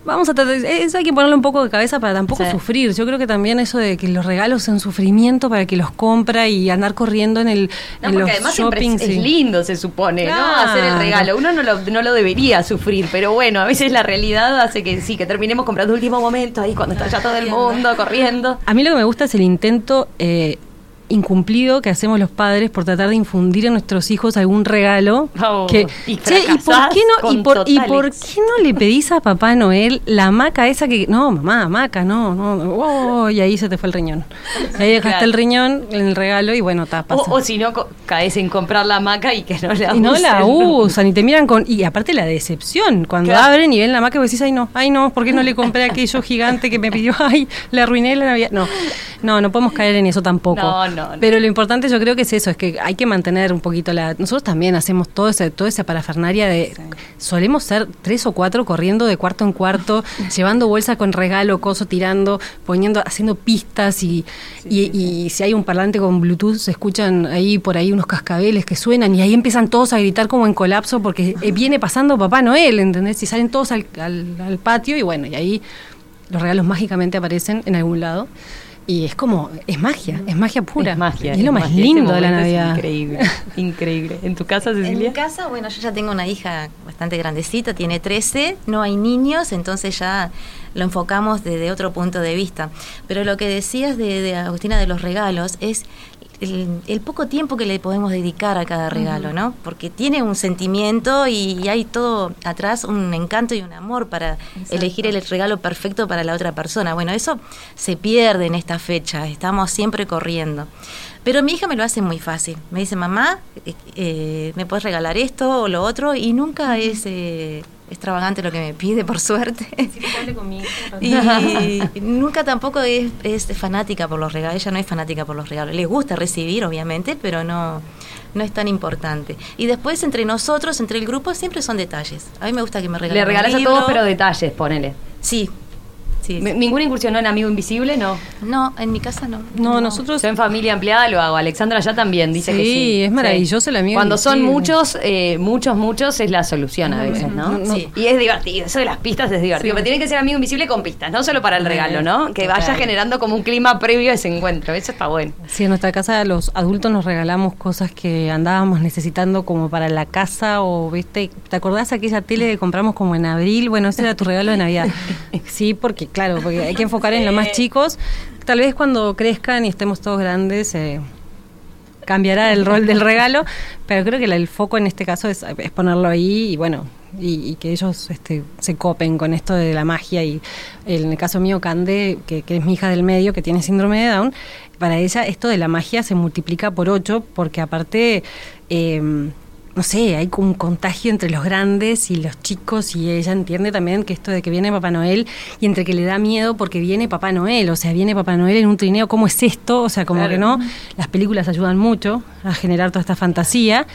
Vamos a tratar, eso hay que ponerle un poco de cabeza para tampoco Sí. sufrir. Yo creo que también eso de que los regalos son sufrimiento para el que los compra y andar corriendo en el No, en porque los además es, lindo, se supone, ¿no? Hacer el regalo. Uno no lo, no lo debería sufrir, pero bueno, a veces la realidad hace que sí, que terminemos comprando último momento, ahí cuando está ya todo el mundo corriendo. A mí lo que me gusta es el intento eh, incumplido que hacemos los padres por tratar de infundir a nuestros hijos algún regalo. Oh, que, y che, ¿y por qué no? ¿Y con por, ¿y total por éxito. qué no le pedís a Papá Noel la hamaca esa que no, mamá, hamaca, no, no, oh, y ahí se te fue el riñón. Y ahí dejaste Claro. el riñón en el regalo y bueno, está O, o si no, caes en comprar la hamaca y que no la y no la usan y te miran con y aparte la decepción cuando Claro. abren y ven la hamaca y vos decís ay no ay no ¿por qué no le compré aquello gigante que me pidió ay le arruiné la navidad no no no podemos caer en eso tampoco No, no, no. pero lo importante yo creo que es eso es que hay que mantener un poquito la nosotros también hacemos todo ese toda esa parafernaria de solemos ser tres o cuatro corriendo de cuarto en cuarto llevando bolsa con regalo coso tirando poniendo haciendo pistas y, y, y si hay un parlante con Bluetooth se escuchan ahí por ahí unos cascabeles que suenan y ahí empiezan todos a gritar como en colapso porque eh, viene pasando Papá Noel, ¿entendés? Y salen todos al, al- al patio y bueno, y ahí los regalos mágicamente aparecen en algún lado. Y es como, es magia, es magia pura. Es magia. Y es lo más magia. lindo Ese de la Navidad. increíble, increíble. ¿En tu casa, En Cecilia? mi casa, bueno, yo ya tengo una hija bastante grandecita, tiene 13, no hay niños, entonces ya lo enfocamos desde otro punto de vista. Pero lo que decías de, de Agustina de los regalos es el, el poco tiempo que le podemos dedicar a cada regalo, ¿no? Porque tiene un sentimiento y, hay todo atrás, un encanto y un amor para elegir el regalo perfecto para la otra persona. Bueno, eso se pierde en esta fecha, estamos siempre corriendo. Pero mi hija me lo hace muy fácil. Me dice, mamá, eh, eh, ¿me puedes regalar esto o lo otro? Y nunca es eh, extravagante lo que me pide, por suerte. y nunca tampoco es, es fanática por los regalos. Ella no es fanática por los regalos. Le gusta recibir, obviamente, pero no, no es tan importante. Y después, entre nosotros, entre el grupo, siempre son detalles. A mí me gusta que me regalen Le regalas a todos, pero detalles, ponele. Sí, sí. ¿Ninguna incursión en Amigo Invisible? No. No, en mi casa no. No, nosotros Yo en familia ampliada lo hago. Alexandra ya también dice Sí, que sí. es maravilloso el amigo Cuando son muchos, eh, muchos, muchos es la solución a veces, ¿no? no, no. Sí. Y es divertido, eso de las pistas es divertido. Pero tiene que ser amigo invisible con pistas, no solo para el regalo, ¿no? Que vaya Total. generando como un clima previo a ese encuentro. Eso está bueno. Sí, en nuestra casa los adultos nos regalamos cosas que andábamos necesitando como para la casa o, viste, ¿te acordás aquella tele que compramos como en abril? Bueno, ese era tu regalo de Navidad. Sí, porque claro, porque hay que enfocar en los más chicos. Tal vez cuando crezcan y estemos todos grandes, eh, cambiará el rol del regalo, pero creo que el foco en este caso es, es ponerlo ahí y bueno, y, que ellos este, se copen con esto de la magia y en el caso mío Cande, que, que, es mi hija del medio, que tiene síndrome de Down, para ella esto de la magia se multiplica por ocho porque aparte... Eh, no sé, hay un contagio entre los grandes y los chicos y ella entiende también que esto de que viene Papá Noel y entre que le da miedo porque viene Papá Noel, o sea, viene Papá Noel en un trineo, ¿cómo es esto? O sea, como que no, las películas ayudan mucho a generar toda esta fantasía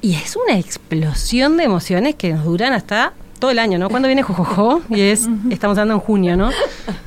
y es una explosión de emociones que nos duran hasta todo el año, ¿no? Cuando viene Jojojo? Y es, estamos hablando en junio, ¿no?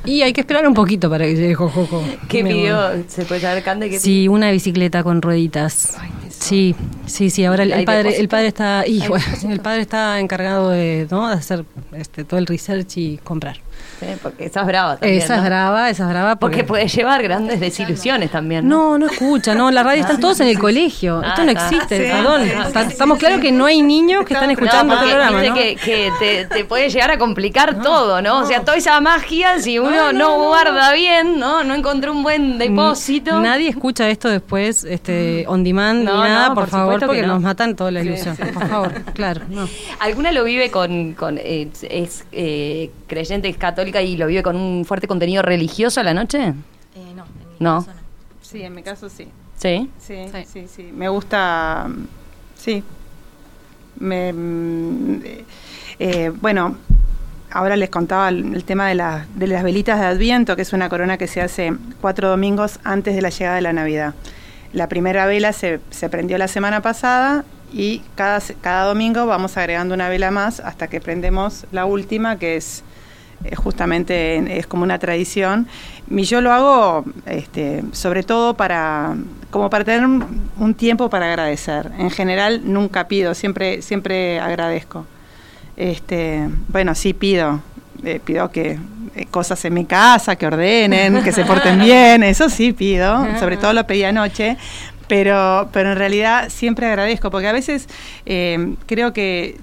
Y hay que esperar un poquito para que llegue Jojojo. ¿Qué pidió? ¿Se puede saber, Cande? ¿qué sí, una bicicleta con rueditas. Sí, sí, sí. Ahora el, padre, el padre está, y, el padre está encargado de, ¿no? de hacer este, todo el research y comprar. Sí, porque esa es brava también. Esa es brava, esa es brava. Porque... puede llevar grandes desilusiones también. No, no, escucha, no, la radio están todos en el colegio. Esto no ah, existe, perdón. Estamos claros que no hay niños que están escuchando el programa. ¿no? Que, que te, te, puede llegar a complicar todo, ¿no? O sea, toda esa magia, si uno no, guarda bien, ¿no? No encontró un buen depósito. Nadie escucha esto después, este, on demand ni nada, por, favor, porque nos matan toda la ilusión. Por favor, claro. ¿Alguna lo vive con, con eh, es eh, creyente, es y lo vive con un fuerte contenido religioso a la noche? Eh, no, en mi no. Caso no. Sí, en mi caso sí. ¿Sí? Sí, sí, sí. Me gusta, sí. Me, mm, eh, bueno, ahora les contaba el, tema de, de las velitas de Adviento, que es una corona que se hace cuatro domingos antes de la llegada de la Navidad. La primera vela se, se prendió la semana pasada y cada, cada domingo vamos agregando una vela más hasta que prendemos la última, que es eh, justamente es como una tradición. Y yo lo hago este, sobre todo para, como para tener un, tiempo para agradecer. En general nunca pido, siempre, siempre agradezco. Este, bueno, sí pido, eh, pido que eh, cosas en mi casa, que ordenen, que se porten bien, eso sí pido, sobre todo lo pedí anoche, pero, pero en realidad siempre agradezco, porque a veces creo que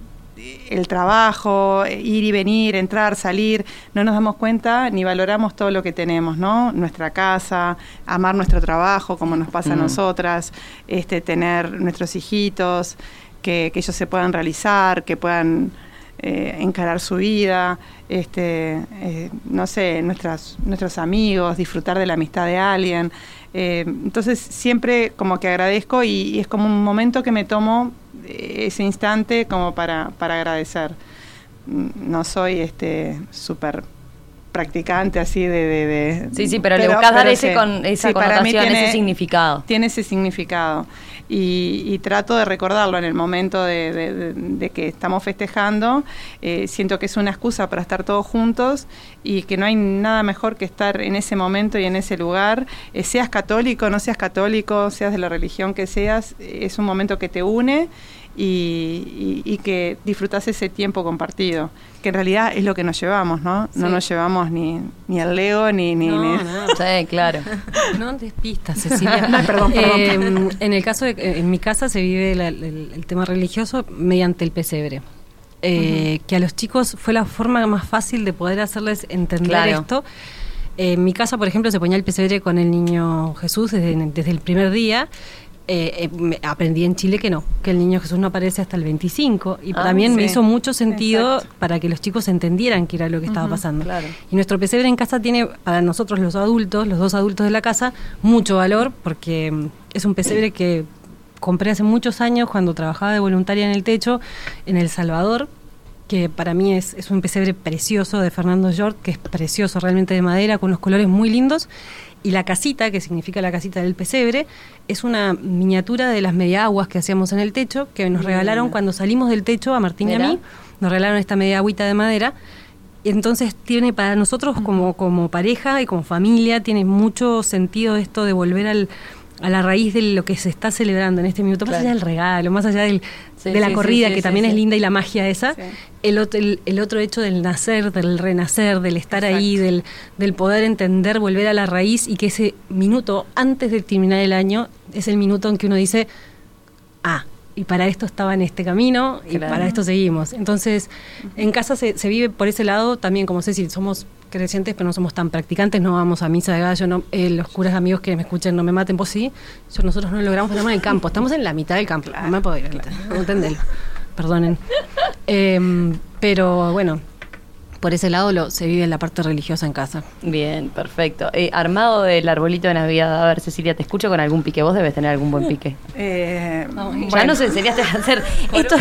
el trabajo, ir y venir, entrar, salir, no nos damos cuenta ni valoramos todo lo que tenemos, ¿no? Nuestra casa, amar nuestro trabajo, como nos pasa a nosotras, este, tener nuestros hijitos, que, ellos se puedan realizar, que puedan eh, encarar su vida, este, eh, no sé, nuestras, nuestros amigos, disfrutar de la amistad de alguien. Eh, entonces siempre como que agradezco y, es como un momento que me tomo ese instante como para, para agradecer. No soy este súper practicante así de, de, sí sí pero, le buscas dar ese con esa connotación ese significado. tiene ese significado y, trato de recordarlo en el momento de, que estamos festejando. Eh, siento que es una excusa para estar todos juntos y que no hay nada mejor que estar en ese momento y en ese lugar. Eh, seas católico, no seas católico, seas de la religión que seas, es un momento que te une y, que disfrutas ese tiempo compartido, que en realidad es lo que nos llevamos, ¿no? No nos llevamos ni, ni al Lego ni... ni, no, Sí, claro. No despistas, Cecilia. perdón, em, en el caso de, en mi casa se vive el, tema religioso mediante el pesebre. Eh, que a los chicos fue la forma más fácil de poder hacerles entender esto. en mi casa, por ejemplo, se ponía el pesebre con el niño Jesús desde, desde el primer día eh, eh aprendí en Chile que no, que el niño Jesús no aparece hasta el 25 y ah, también me hizo mucho sentido para que los chicos entendieran qué era lo que estaba pasando. Y nuestro pesebre en casa tiene para nosotros los adultos, los dos adultos de la casa, mucho valor porque mm, es un pesebre que compré hace muchos años cuando trabajaba de voluntaria en el techo en El Salvador que para mí es, es un pesebre precioso de Fernando York, que es precioso realmente de madera, con unos colores muy lindos, y la casita, que significa la casita del pesebre, es una miniatura de las media aguas que hacíamos en el techo, que nos regalaron cuando salimos del techo a Martín y a mí, nos regalaron esta media agüita de madera. Y entonces tiene para nosotros como, como pareja y como familia, tiene mucho sentido esto de volver al, a la raíz de lo que se está celebrando en este minuto, más allá del regalo, más allá del, de la corrida, que también es linda y la magia esa, el, otro, el, otro hecho del nacer, del renacer, del estar ahí, del, del poder entender, volver a la raíz y que ese minuto antes de terminar el año es el minuto en que uno dice, ah, y para esto estaba en este camino y Claro. para esto seguimos. Entonces, en casa se, se vive por ese lado también, como sé si somos creyentes, pero no somos tan practicantes, no vamos a misa de gallo, no, eh, los curas amigos que me escuchen no me maten, vos sí, yo, nosotros no lo logramos, estamos en el campo, estamos en la mitad del campo, no me puedo ir mitad, no entendelo, perdonen. Em, pero bueno, por ese lado lo, se vive la parte religiosa en casa. Bien, perfecto. Eh, armado del arbolito de Navidad, a ver, Cecilia, te escucho con algún pique. Vos debes tener algún buen pique. Eh, Ya bueno. nos enseñaste a hacer esto.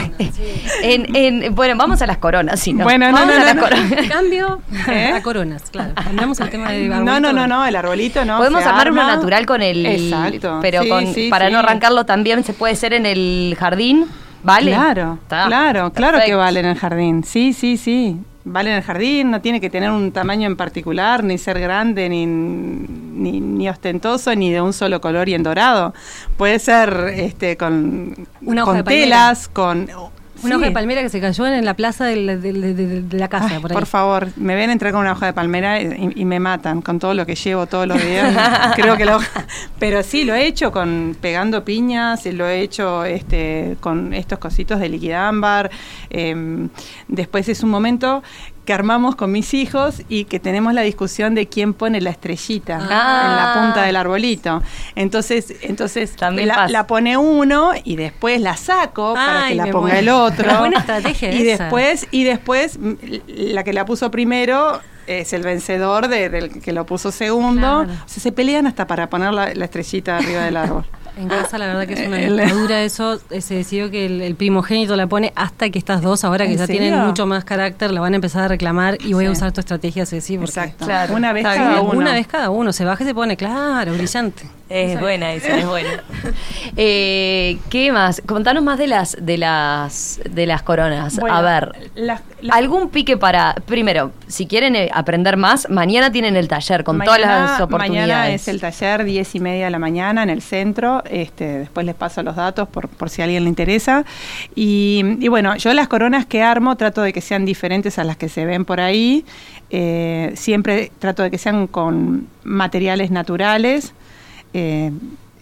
En, en- bueno, vamos a las coronas, si no. Bueno, no, vamos no, a las no, no. coronas. Cambio ¿Eh? a coronas, claro. Cambiamos el tema de No, arbolito. no, no, no, el arbolito no. Podemos armar uno natural con el. Exacto. Pero Sí, con, sí, para sí. no arrancarlo también se puede ser en el jardín, ¿vale? Claro, Está. claro, claro que vale en el jardín. Sí, sí, sí. Vale en el jardín, no tiene que tener un tamaño en particular, ni ser grande, ni, ni, ni ostentoso, ni de un solo color y en dorado. Puede ser este con, Una hoja con de telas, con... Una sí. hoja de palmera que se cayó en la plaza de, de- de la casa, Ay, por favor, me ven entrar con una hoja de palmera y, y me matan con todo lo que llevo todos los días. Creo que la hoja. Pero sí, lo he hecho con pegando piñas, lo he hecho este con estos cositos de liquidámbar. eh, después es un momento que armamos con mis hijos y que tenemos la discusión de quién pone la estrellita Ah. en la punta del arbolito. Entonces, entonces También la, pone uno y después la saco para que la ponga muero. el otro. Buena estrategia y esa. después y después la que la puso primero es el vencedor de- del que lo puso segundo. Claro. O sea, se pelean hasta para poner la, la estrellita arriba del árbol. En casa la verdad que es una dictadura eso. Se decidió que el, el primogénito la pone hasta que estas dos, ahora que ¿En ya serio? tienen mucho más carácter, la van a empezar a reclamar y voy a usar tu estrategia, Ceci. porque- Exacto. Claro, Una vez cada uno. Una vez cada uno, se baja y se pone, claro, brillante. Es buena esa, es buena. Eh, ¿Qué más? Contanos más de las de las de las coronas. Bueno, a ver, las- las- algún pique para primero, si quieren eh, aprender más, mañana tienen el taller con todas las oportunidades. Mañana es el taller 10 y media de la mañana en el centro. Este, después les paso los datos por, por si a alguien le interesa. Y, y bueno, yo las coronas que armo trato de que sean diferentes a las que se ven por ahí. Eh, siempre trato de que sean con materiales naturales. Eh,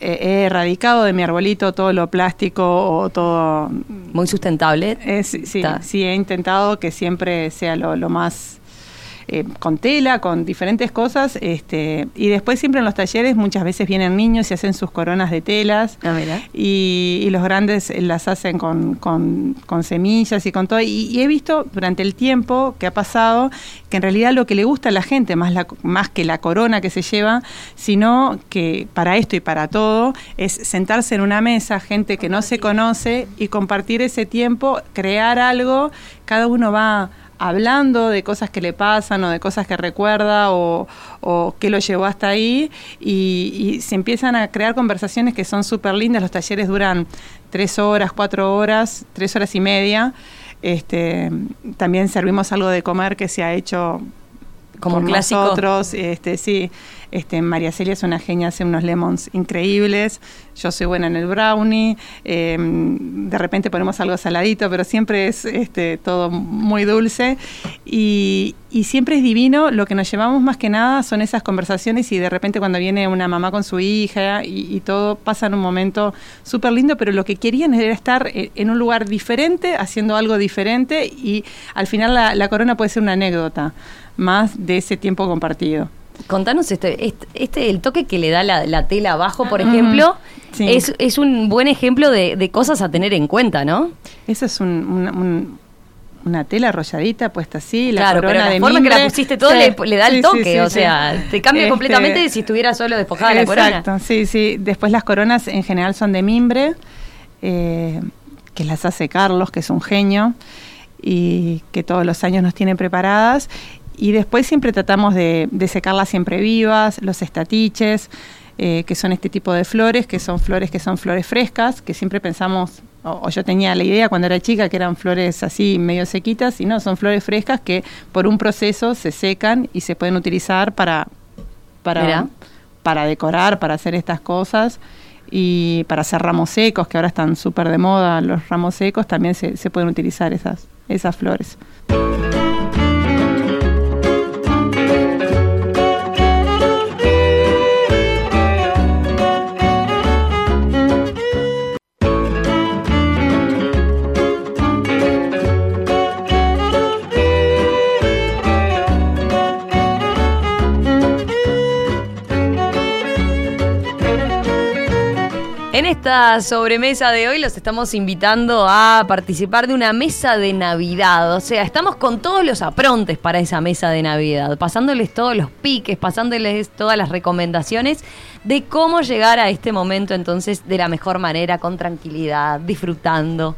he erradicado de mi arbolito todo lo plástico o todo Muy sustentable. es, sí, Está. sí, he intentado que siempre sea lo, lo más eh, con tela, con diferentes cosas. Este, y después siempre en los talleres muchas veces vienen niños y hacen sus coronas de telas. Ah, mira. Y, y los grandes eh, las hacen con, con- con semillas y con todo. Y, y he visto durante el tiempo que ha pasado que en realidad lo que le gusta a la gente, más, la, más que la corona que se lleva, sino que para esto y para todo, es sentarse en una mesa, gente que no se conoce, y compartir ese tiempo, crear algo, cada uno va hablando de cosas que le pasan o de cosas que recuerda o, o qué lo llevó hasta ahí y, y se empiezan a crear conversaciones que son súper lindas. Los talleres duran tres horas, cuatro horas, tres horas y media. Este, también servimos algo de comer que se ha hecho Como por nosotros. Este, sí, este, María Celia es una genia, hace unos lemons increíbles. Yo soy buena en el brownie. eh, de repente ponemos algo saladito, pero siempre es este, todo muy dulce. Y, siempre es divino. Lo que nos llevamos más que nada son esas conversaciones y de repente cuando viene una mamá con su hija y, y todo pasa en un momento súper lindo, pero lo que querían era estar e- en un lugar diferente, haciendo algo diferente y al final la, la corona puede ser una anécdota más de ese tiempo compartido. Contanos este, este, este- el toque que le da la, la tela abajo, por Ujú. ejemplo, Sí. es, es un buen ejemplo de, de cosas a tener en cuenta, ¿no? Esa es un- un- un- una tela arrolladita puesta así, la claro, pero corona la de forma que la pusiste todo Sí, le, le da el sí, toque, sí, o sea, te cambia Este, completamente de si estuviera solo despojada la corona. Exacto, sí, sí. Después las coronas en general son de mimbre, eh, que las hace Carlos, que es un genio, y que todos los años nos tiene preparadas. Y después siempre tratamos de, de secarlas siempre vivas, los estatiches, eh, que son este tipo de flores, que son flores que son flores frescas, que siempre pensamos, o, o yo tenía la idea cuando era chica que eran flores así medio sequitas, y no, son flores frescas que por un proceso se secan y se pueden utilizar para, para, Mirá. para decorar, para hacer estas cosas y para hacer ramos secos, que ahora están súper de moda los ramos secos, también se, se pueden utilizar esas, esas flores. Esta sobremesa de hoy los estamos invitando a participar de una mesa de Navidad. O sea, estamos con todos los aprontes para esa mesa de Navidad, pasándoles todos los piques, pasándoles todas las recomendaciones de cómo llegar a este momento entonces de la mejor manera, con tranquilidad, disfrutando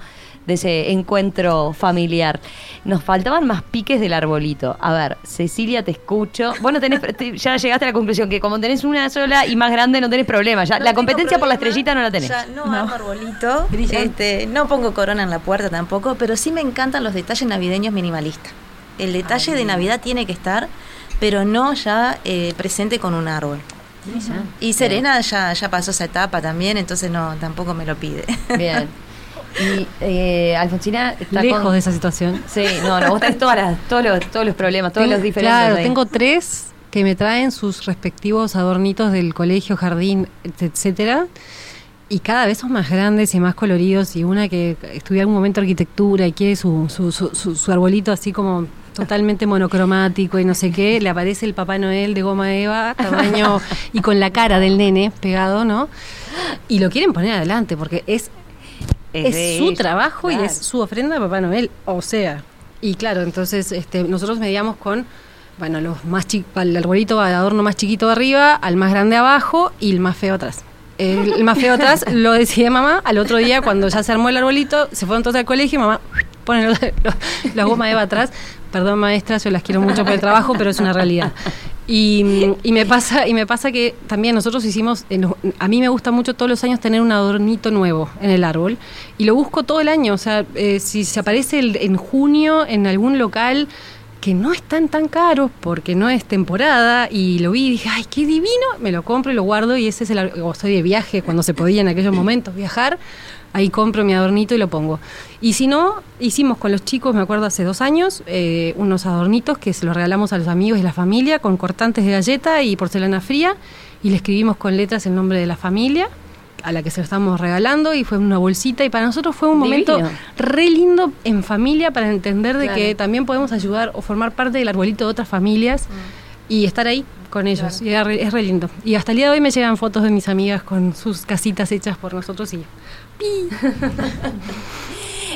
de ese encuentro familiar. Nos faltaban más piques del arbolito. A ver, Cecilia, te escucho. Vos no tenés, te- ya llegaste a la conclusión que como tenés una sola y más grande no tenés problema. Ya, No la competencia por la estrellita no la tenés. Ya no, armo arbolito, este, no pongo corona en la puerta tampoco, pero sí me encantan los detalles navideños minimalistas. El detalle de Navidad tiene que estar, pero no ya eh, presente con un árbol. Y Serena ya, ya pasó esa etapa también, entonces no tampoco me lo pide. Bien. Y eh, Alfonsina está Lejos con- de esa situación. Sí, no, no, vos tenés todas las- todos, los, todos los problemas, todos Tengo- los diferentes. Claro, ahí. tengo tres que me traen sus respectivos adornitos del colegio, jardín, etcétera. Y cada vez son más grandes y más coloridos. Y una que estudia algún momento arquitectura y quiere su, su, su, su- su arbolito así como totalmente monocromático y no sé qué, le aparece el Papá Noel de goma eva, tamaño y con la cara del nene pegado, ¿no? Y lo quieren poner adelante porque es es, su trabajo claro. y es su ofrenda a Papá Noel, o sea. Y claro, entonces este, nosotros medíamos con, bueno, los más al arbolito, al adorno más chiquito de arriba, al más grande abajo y el más feo atrás. El, el más feo atrás lo decía mamá, al otro día cuando ya se armó el arbolito, se fueron todos al colegio y mamá pone los- los- la goma de Eva atrás. Perdón maestras, yo las quiero mucho por el trabajo, pero es una realidad. Y, y me pasa y me pasa que también nosotros hicimos, los- a mí me gusta mucho todos los años tener un adornito nuevo en el árbol y lo busco todo el año, o sea, eh, si se aparece en junio en algún local que no están tan caros porque no es temporada y lo vi y dije, ay, qué divino, me lo compro y lo guardo y ese es el, o estoy de viaje cuando se podía en aquellos momentos viajar, ahí compro mi adornito y lo pongo. Y si no, hicimos con los chicos, me acuerdo hace dos años, eh, unos adornitos que se los regalamos a los amigos y la familia con cortantes de galleta y porcelana fría y le escribimos con letras el nombre de la familia a la que se lo estamos regalando y fue una bolsita y para nosotros fue un momento Divino. re lindo en familia para entender de Claro. que también podemos ayudar o formar parte del arbolito de otras familias y estar ahí con ellos. Y era re- es re lindo. Y hasta el día de hoy me llegan fotos de mis amigas con sus casitas hechas por nosotros y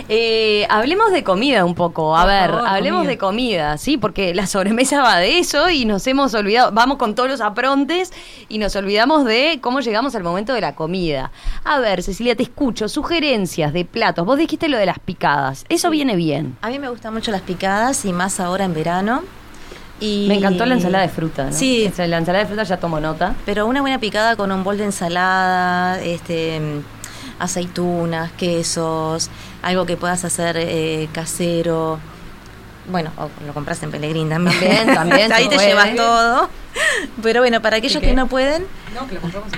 Eh, hablemos de comida un poco. A Por ver, favor, hablemos comida. de comida, ¿sí? Porque la sobremesa va de eso y nos hemos olvidado. Vamos con todos los aprontes y nos olvidamos de cómo llegamos al momento de la comida. A ver, Cecilia, te escucho. Sugerencias de platos. Vos dijiste lo de las picadas. Eso viene bien. A mí me gustan mucho las picadas y más ahora en verano. Y Me encantó la ensalada de fruta, ¿no? Sí, La ensalada de fruta ya tomo nota. Pero una buena picada con un bol de ensalada, este, aceitunas, quesos, algo que puedas hacer eh, casero. Bueno, o lo compras en Pellegrín también. También, también Ahí te puede. llevas todo. Pero bueno, para aquellos que no pueden,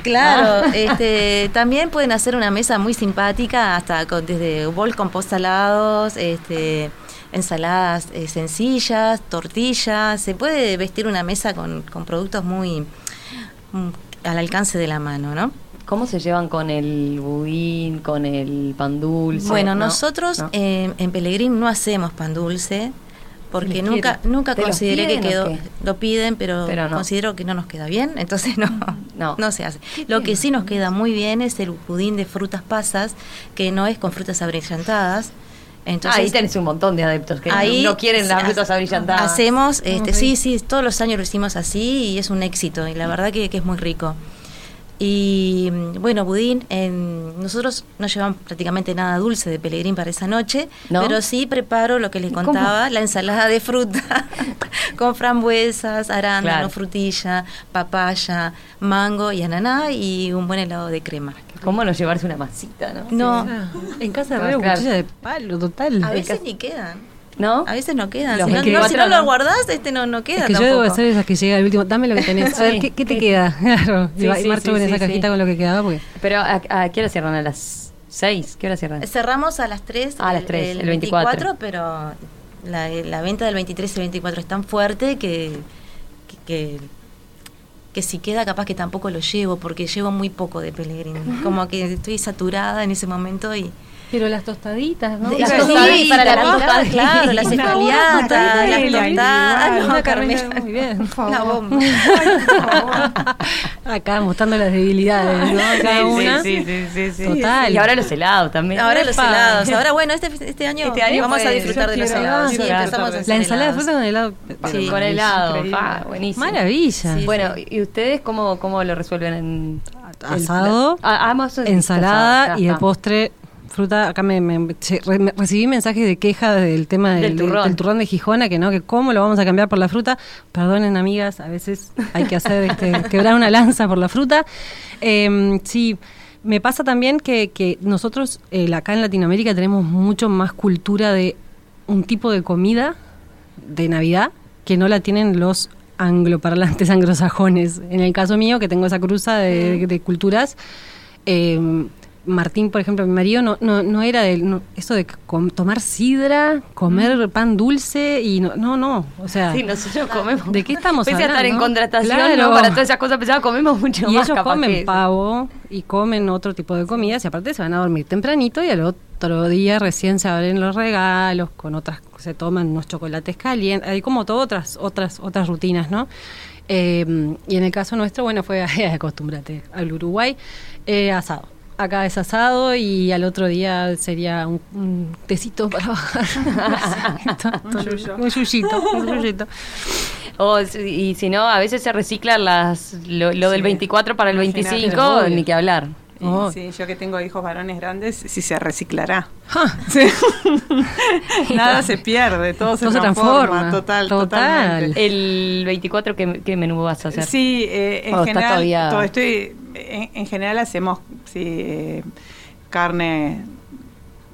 Claro, este, también pueden hacer una mesa muy simpática, hasta con, desde bol con post salados, este, ensaladas eh, sencillas, tortillas. Se puede vestir una mesa con, con productos muy mm, al alcance de la mano, ¿no? ¿Cómo se llevan con el budín, con el pan dulce? Bueno, ¿No? nosotros ¿No? eh, en Pellegrín no hacemos pan dulce. Porque Les nunca quiero. nunca ¿Te los consideré que quedó lo piden pero, Pero no. considero que no nos queda bien entonces no No. no, se hace lo que sí nos queda muy bien es el budín de frutas pasas que no es con frutas abrillantadas entonces Ahí tenés un montón de adeptos que ahí no quieren las frutas abrillantadas. Hacemos, este, sí, sí, todos los años lo hicimos así y es un éxito y la verdad que, que es muy rico. Y mm, bueno, budín, en- nosotros no llevamos prácticamente nada dulce de Pellegrín para esa noche, ¿No? pero sí preparo lo que les ¿Cómo? contaba, la ensalada de fruta con frambuesas, arándano, Claro. frutilla, papaya, mango y ananá y un buen helado de crema. ¿Cómo no llevarse una masita, no? No, en casa re claro. cuchilla de palo total. a veces ni quedan. ¿No? A veces no quedan. Los Si no, no, 24 si no no. lo guardás, este no, no queda Es que yo tampoco. debo ser esas que llega al último, dame lo que tenés. A ver. ¿qué, qué te queda? Claro, Sí, y, sí, marcho sí, con sí, esa sí. cajita con lo que quedaba porque... Pero ¿a, a qué hora cierran? ¿A las 6? ¿Qué hora cierran? Cerramos a las 3, Ah, a las 3, el 24. pero la, la venta del 23 y el 24 es tan fuerte que, que, que, que si queda capaz que tampoco lo llevo, porque llevo muy poco de Pellegrini. Como que estoy saturada en ese momento y, Pero las tostaditas, ¿no? Las tostaditas, para la tostada. claro, las tostada las tostadas. No, Carmela, muy bien. Una bomba. Acá mostrando las debilidades, ¿no? Cada una. sí, sí, sí. Total. Y ahora los helados también. Ahora los helados. Ahora, bueno, este, este año, Este año vamos a disfrutar de los helados. La ensalada de fruta con helado. Sí. Con helado. buenísimo. Maravilla. Bueno, ¿y ustedes cómo, cómo lo resuelven en Asado, Ah, ah, ensalada asado, y de postre fruta. Acá me, me- recibí mensajes de queja del tema del, Del turrón. del turrón de Gijona, que no, que cómo lo vamos a cambiar por la fruta. Perdonen, amigas, a veces hay que hacer este, quebrar una lanza por la fruta. Eh, sí. Me pasa también que, que nosotros eh, acá en Latinoamérica tenemos mucho más cultura de un tipo de comida de Navidad que no la tienen los angloparlantes anglosajones. En el caso mío, que tengo esa cruza de, de culturas, eh, Martín, por ejemplo, mi marido, no, no, no era de no- eso de tomar sidra, comer pan dulce y no, no, no. O sea, Sí, nosotros comemos. ¿de qué estamos Pese a estar en hablando? contratación Claro. ¿no? para todas esas cosas pesadas, comemos mucho y más. ellos capaz comen pavo y comen otro tipo de comidas y aparte se van a dormir tempranito y al otro día recién se abren los regalos con otras se toman unos chocolates calientes hay como todas otras otras otras rutinas no Eh, y en el caso nuestro bueno fue acostúmbrate al Uruguay eh, asado acá es asado y al otro día sería un, un tecito para bajar Un yuyo. un yuyito un yuyito O y si no, a veces se reciclan las lo, lo del Sí. 24 para el Imagínate, 25, obvio. ni que hablar. Oh. sí, yo que tengo hijos varones grandes, sí se reciclará. Ja. Sí. Nada se pierde, todo se Todo se transforma, transforma. total, Total. totalmente. El 24, ¿qué, qué menú vas a hacer? Sí, eh, en Oh, está general, todavía- todo estoy, en, en general hacemos sí, eh, carne,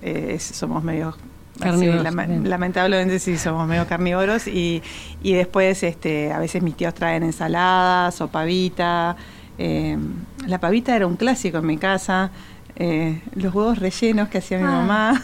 eh, somos medio así, lama- lamentablemente sí somos medio carnívoros y, y después este a veces mis tíos traen ensaladas o pavita eh, la pavita era un clásico en mi casa eh, los huevos rellenos que hacía mi Ah. mamá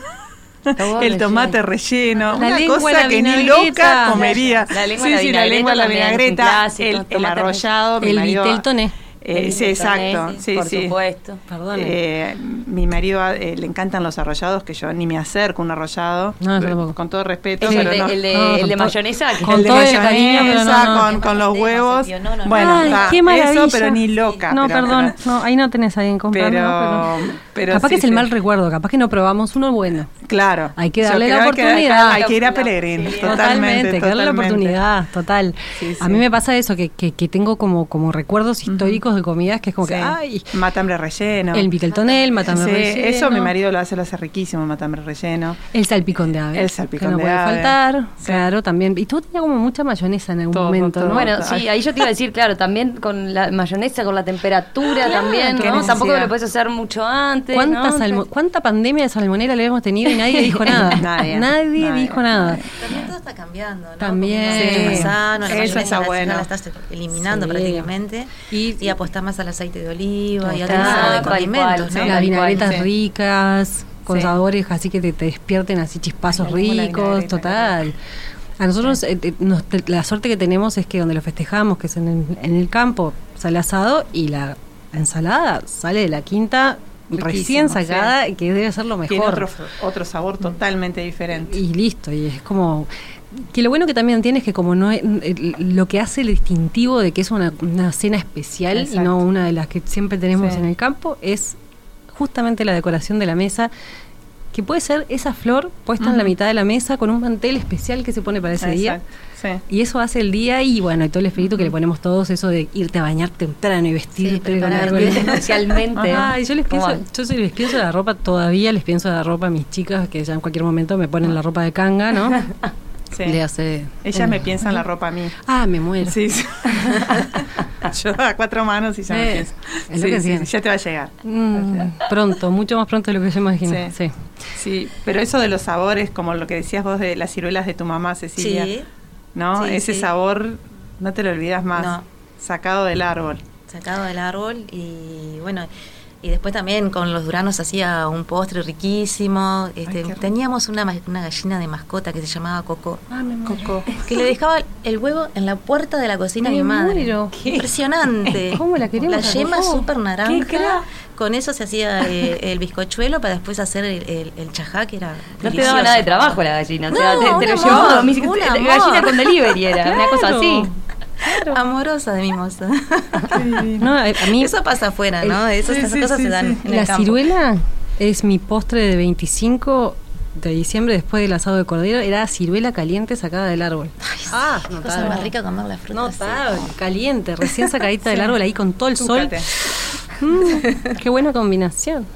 el tomate La relleno una lengua, cosa la que ni loca comería. La lengua, sí la sí la lengua la vinagreta el, el arrollado mi el marido- vitel toné eh, sí, exacto, sí, por sí. supuesto. perdón Eh, mi marido eh, le encantan los arrollados, que yo ni me acerco a un arrollado. No, Eh, tampoco. con todo respeto. Es el pero de, no. el de, No, el con de mayonesa. con El de todo el cariño, pero no, mayonesa, no. Con, con los huevos. sentido. No, no, no. Bueno, Ay, está, qué maravilla. eso, pero ni loca. No, pero- perdón. pero- No, ahí no tenés a alguien comprando. Pero, pero capaz sí, que es el mal recuerdo, capaz que no probamos uno bueno. Claro. Hay que darle la que oportunidad. Hay que ir a Pellegrín. Sí, totalmente. Totalmente, hay que darle la oportunidad, total. Sí, A mí me pasa eso, que, que, que tengo como, como recuerdos históricos de comidas que es como que, ay, Matambre relleno. el vitel el matambre Sí, relleno, eso mi marido lo hace, lo hace riquísimo, matambre relleno. El salpicón de ave. El salpicón que no de puede ave. faltar, Sí. claro, también. Y todo tenía como mucha mayonesa en algún Todo, momento, todo. ¿no? Bueno, sí, ahí yo te iba a decir, claro, también con la mayonesa, con la temperatura también, qué ¿no? Tampoco lo puedes hacer mucho antes, ¿Cuánta, ¿no? salmo- ¿Cuánta pandemia de salmonera le hemos tenido nadie dijo nada? Nadie. Nadie, Nadie. dijo nada. También todo está cambiando, ¿no? También. Sí. más sano, la Eso está la- bueno. la estás eliminando Sí. prácticamente. Y- Y, apostar más al aceite de oliva y a Total. otro tipo de condimentos, sí. ¿no? Las vinagretas ricas, con Sí. sabores así que te, te despierten así chispazos ricos, total. A nosotros eh, eh, nos- la suerte que tenemos es que donde lo festejamos, que es en el, en el campo, sale asado y la ensalada sale de la quinta recién sacada, que debe ser lo Tiene mejor. otro, otro sabor totalmente diferente. Y listo, y es como... Que lo bueno que también tiene es que como no es, lo que hace el distintivo de que es una, una cena especial y Exacto. no una de las que siempre tenemos Sí. en el campo es justamente la decoración de la mesa que puede ser esa flor puesta en la mitad de la mesa con un mantel especial que se pone para ese día Exacto, sí. y eso hace el día y bueno y todo el espíritu que le ponemos todos eso de irte a bañar temprano y vestirte algo especialmente. Ajá, y yo les pienso, yo sí les pienso la ropa todavía, les pienso la ropa a mis chicas que ya en cualquier momento me ponen la ropa de canga, ¿no? Sí. Le hace. Ella me piensa en la ropa a mí. Ah, me muero. Sí, sí. Yo a cuatro manos y ya me Eh, pienso. es lo Sí, que sí, sí, ya te va a llegar. Mm, pronto, mucho más pronto de lo que yo imagino. Sí. Sí. Sí, pero eso de los sabores, como lo que decías vos de las ciruelas de tu mamá, Cecilia, Sí, ¿no? Sí, Ese sí. sabor no te lo olvidas más. No. Sacado del árbol. sacado del árbol y bueno, Y después también con los duranos hacía un postre riquísimo. Este, teníamos una, ma- una gallina de mascota que se llamaba Coco. Coco. Que le dejaba el huevo en la puerta de la cocina a mi Me madre. muero. Impresionante. ¿Cómo la queremos La a yema súper Qué naranja. crack. Con eso se hacía eh, el bizcochuelo para después hacer el, el, el chajá, que era. No te daba delicioso. nada de trabajo la gallina. o sea, No, te, te lo amor, llevaba amor. Gallina con delivery era, una cosa Claro. así. Amorosa de mimosa. No, a a mí Eso pasa afuera, ¿no? Eso, Sí, esas sí, cosas sí, se dan sí. en el la campo. ciruela es mi postre de 25 de diciembre después del asado de cordero. Era ciruela caliente sacada del árbol. ah, Qué cosa más rica comer la fruta. así. Notable, caliente, recién sacadita del árbol ahí con todo el sol. Túcate. Mm, qué buena combinación.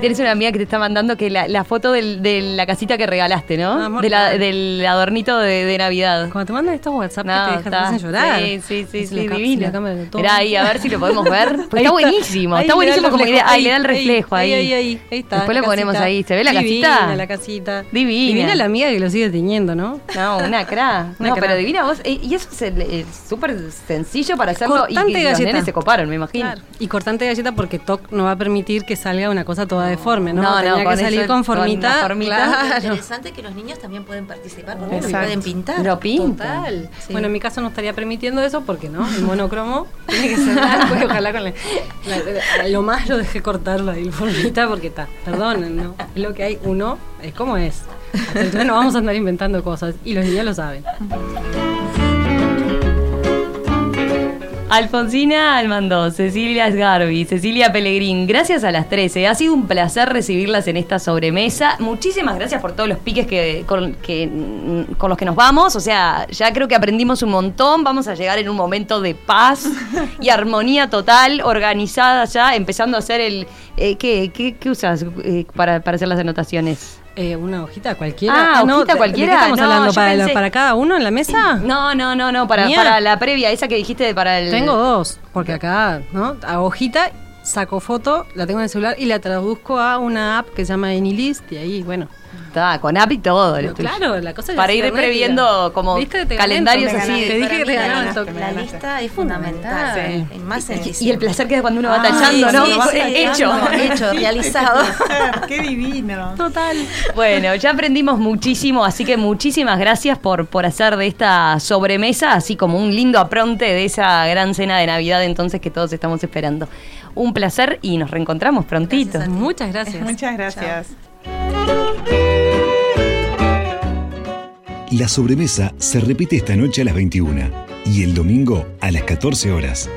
Tenés una amiga que te está mandando que la, la foto del- de la casita que regalaste, ¿no? Ah, amor, De la- claro. del adornito de, de Navidad. Cuando te mandan estos WhatsApp No, que te dejan está- llorar. Sí, sí, sí, sí, divino. Mirá ahí, a ver si lo podemos ver. Pues está buenísimo, ahí está buenísimo como idea. Ahí le da el reflejo ahí. Ahí, ahí, ahí está. Después le ponemos ahí. ¿Se ve la Divina casita? la casita. Divina. Divina la amiga que lo sigue tiñendo, ¿no? No, una cra. No, pero divina vos. eh, Y eso es es súper sencillo para hacerlo. Y Cortante que los nenes se coparon, me imagino. Y cortante galleta porque TOC no va a permitir que salga una cosa toda deforme, ¿no? No, no, Tenía con que salir con con formita. una formita. Claro. Interesante que los niños también pueden participar porque Exacto. pueden pintar. Lo pinta. Total. Bueno, en mi caso no estaría permitiendo eso porque no, el monocromo tiene que ser blanco y ojalá con la, la- la- lo más lo dejé cortarlo ahí, formita, porque está, perdonen, ¿no? Es lo que hay, uno, es como es. Entonces no vamos a andar inventando cosas y los niños lo saben. Alfonsina Almandó, Cecilia Sgarbi, Cecilia Pellegrín, gracias a las 13. Ha sido un placer recibirlas en esta sobremesa. Muchísimas gracias por todos los piques que, con, que, mm, con los que nos vamos. O sea, ya creo que aprendimos un montón. Vamos a llegar en un momento de paz y armonía total, organizada ya, empezando a hacer el... eh, ¿qué, qué, qué usas eh, para, para hacer las anotaciones? Eh, ¿Una hojita cualquiera? Ah, no, hojita ¿de- cualquiera? ¿De qué estamos No, hablando? ¿Para, la- ¿Para cada uno en la mesa? No, no, no, no, para, para la previa, esa que dijiste para el... Tengo dos, porque acá, ¿no? Hago hojita, saco foto, la tengo en el celular y la traduzco a una app que se llama Anylist y ahí, bueno. Está, con app y todo. lo Pero tuyo. claro, la cosa es Para ir previendo como calendarios así. Te dije que te la- el toque. La lista es fundamental. Fundamental. En más Y- en Y el placer que es cuando uno va Ah, tachando, Sí, ¿no? sí, sí, Hecho. hecho, realizado. Qué divino. Total. Bueno, ya aprendimos muchísimo, así que muchísimas gracias por, por hacer de esta sobremesa, así como un lindo apronte de esa gran cena de Navidad entonces que todos estamos esperando. Un placer y nos reencontramos prontito. Gracias. Muchas gracias. Muchas gracias. La sobremesa se repite esta noche a las 21 y el domingo a las 14 horas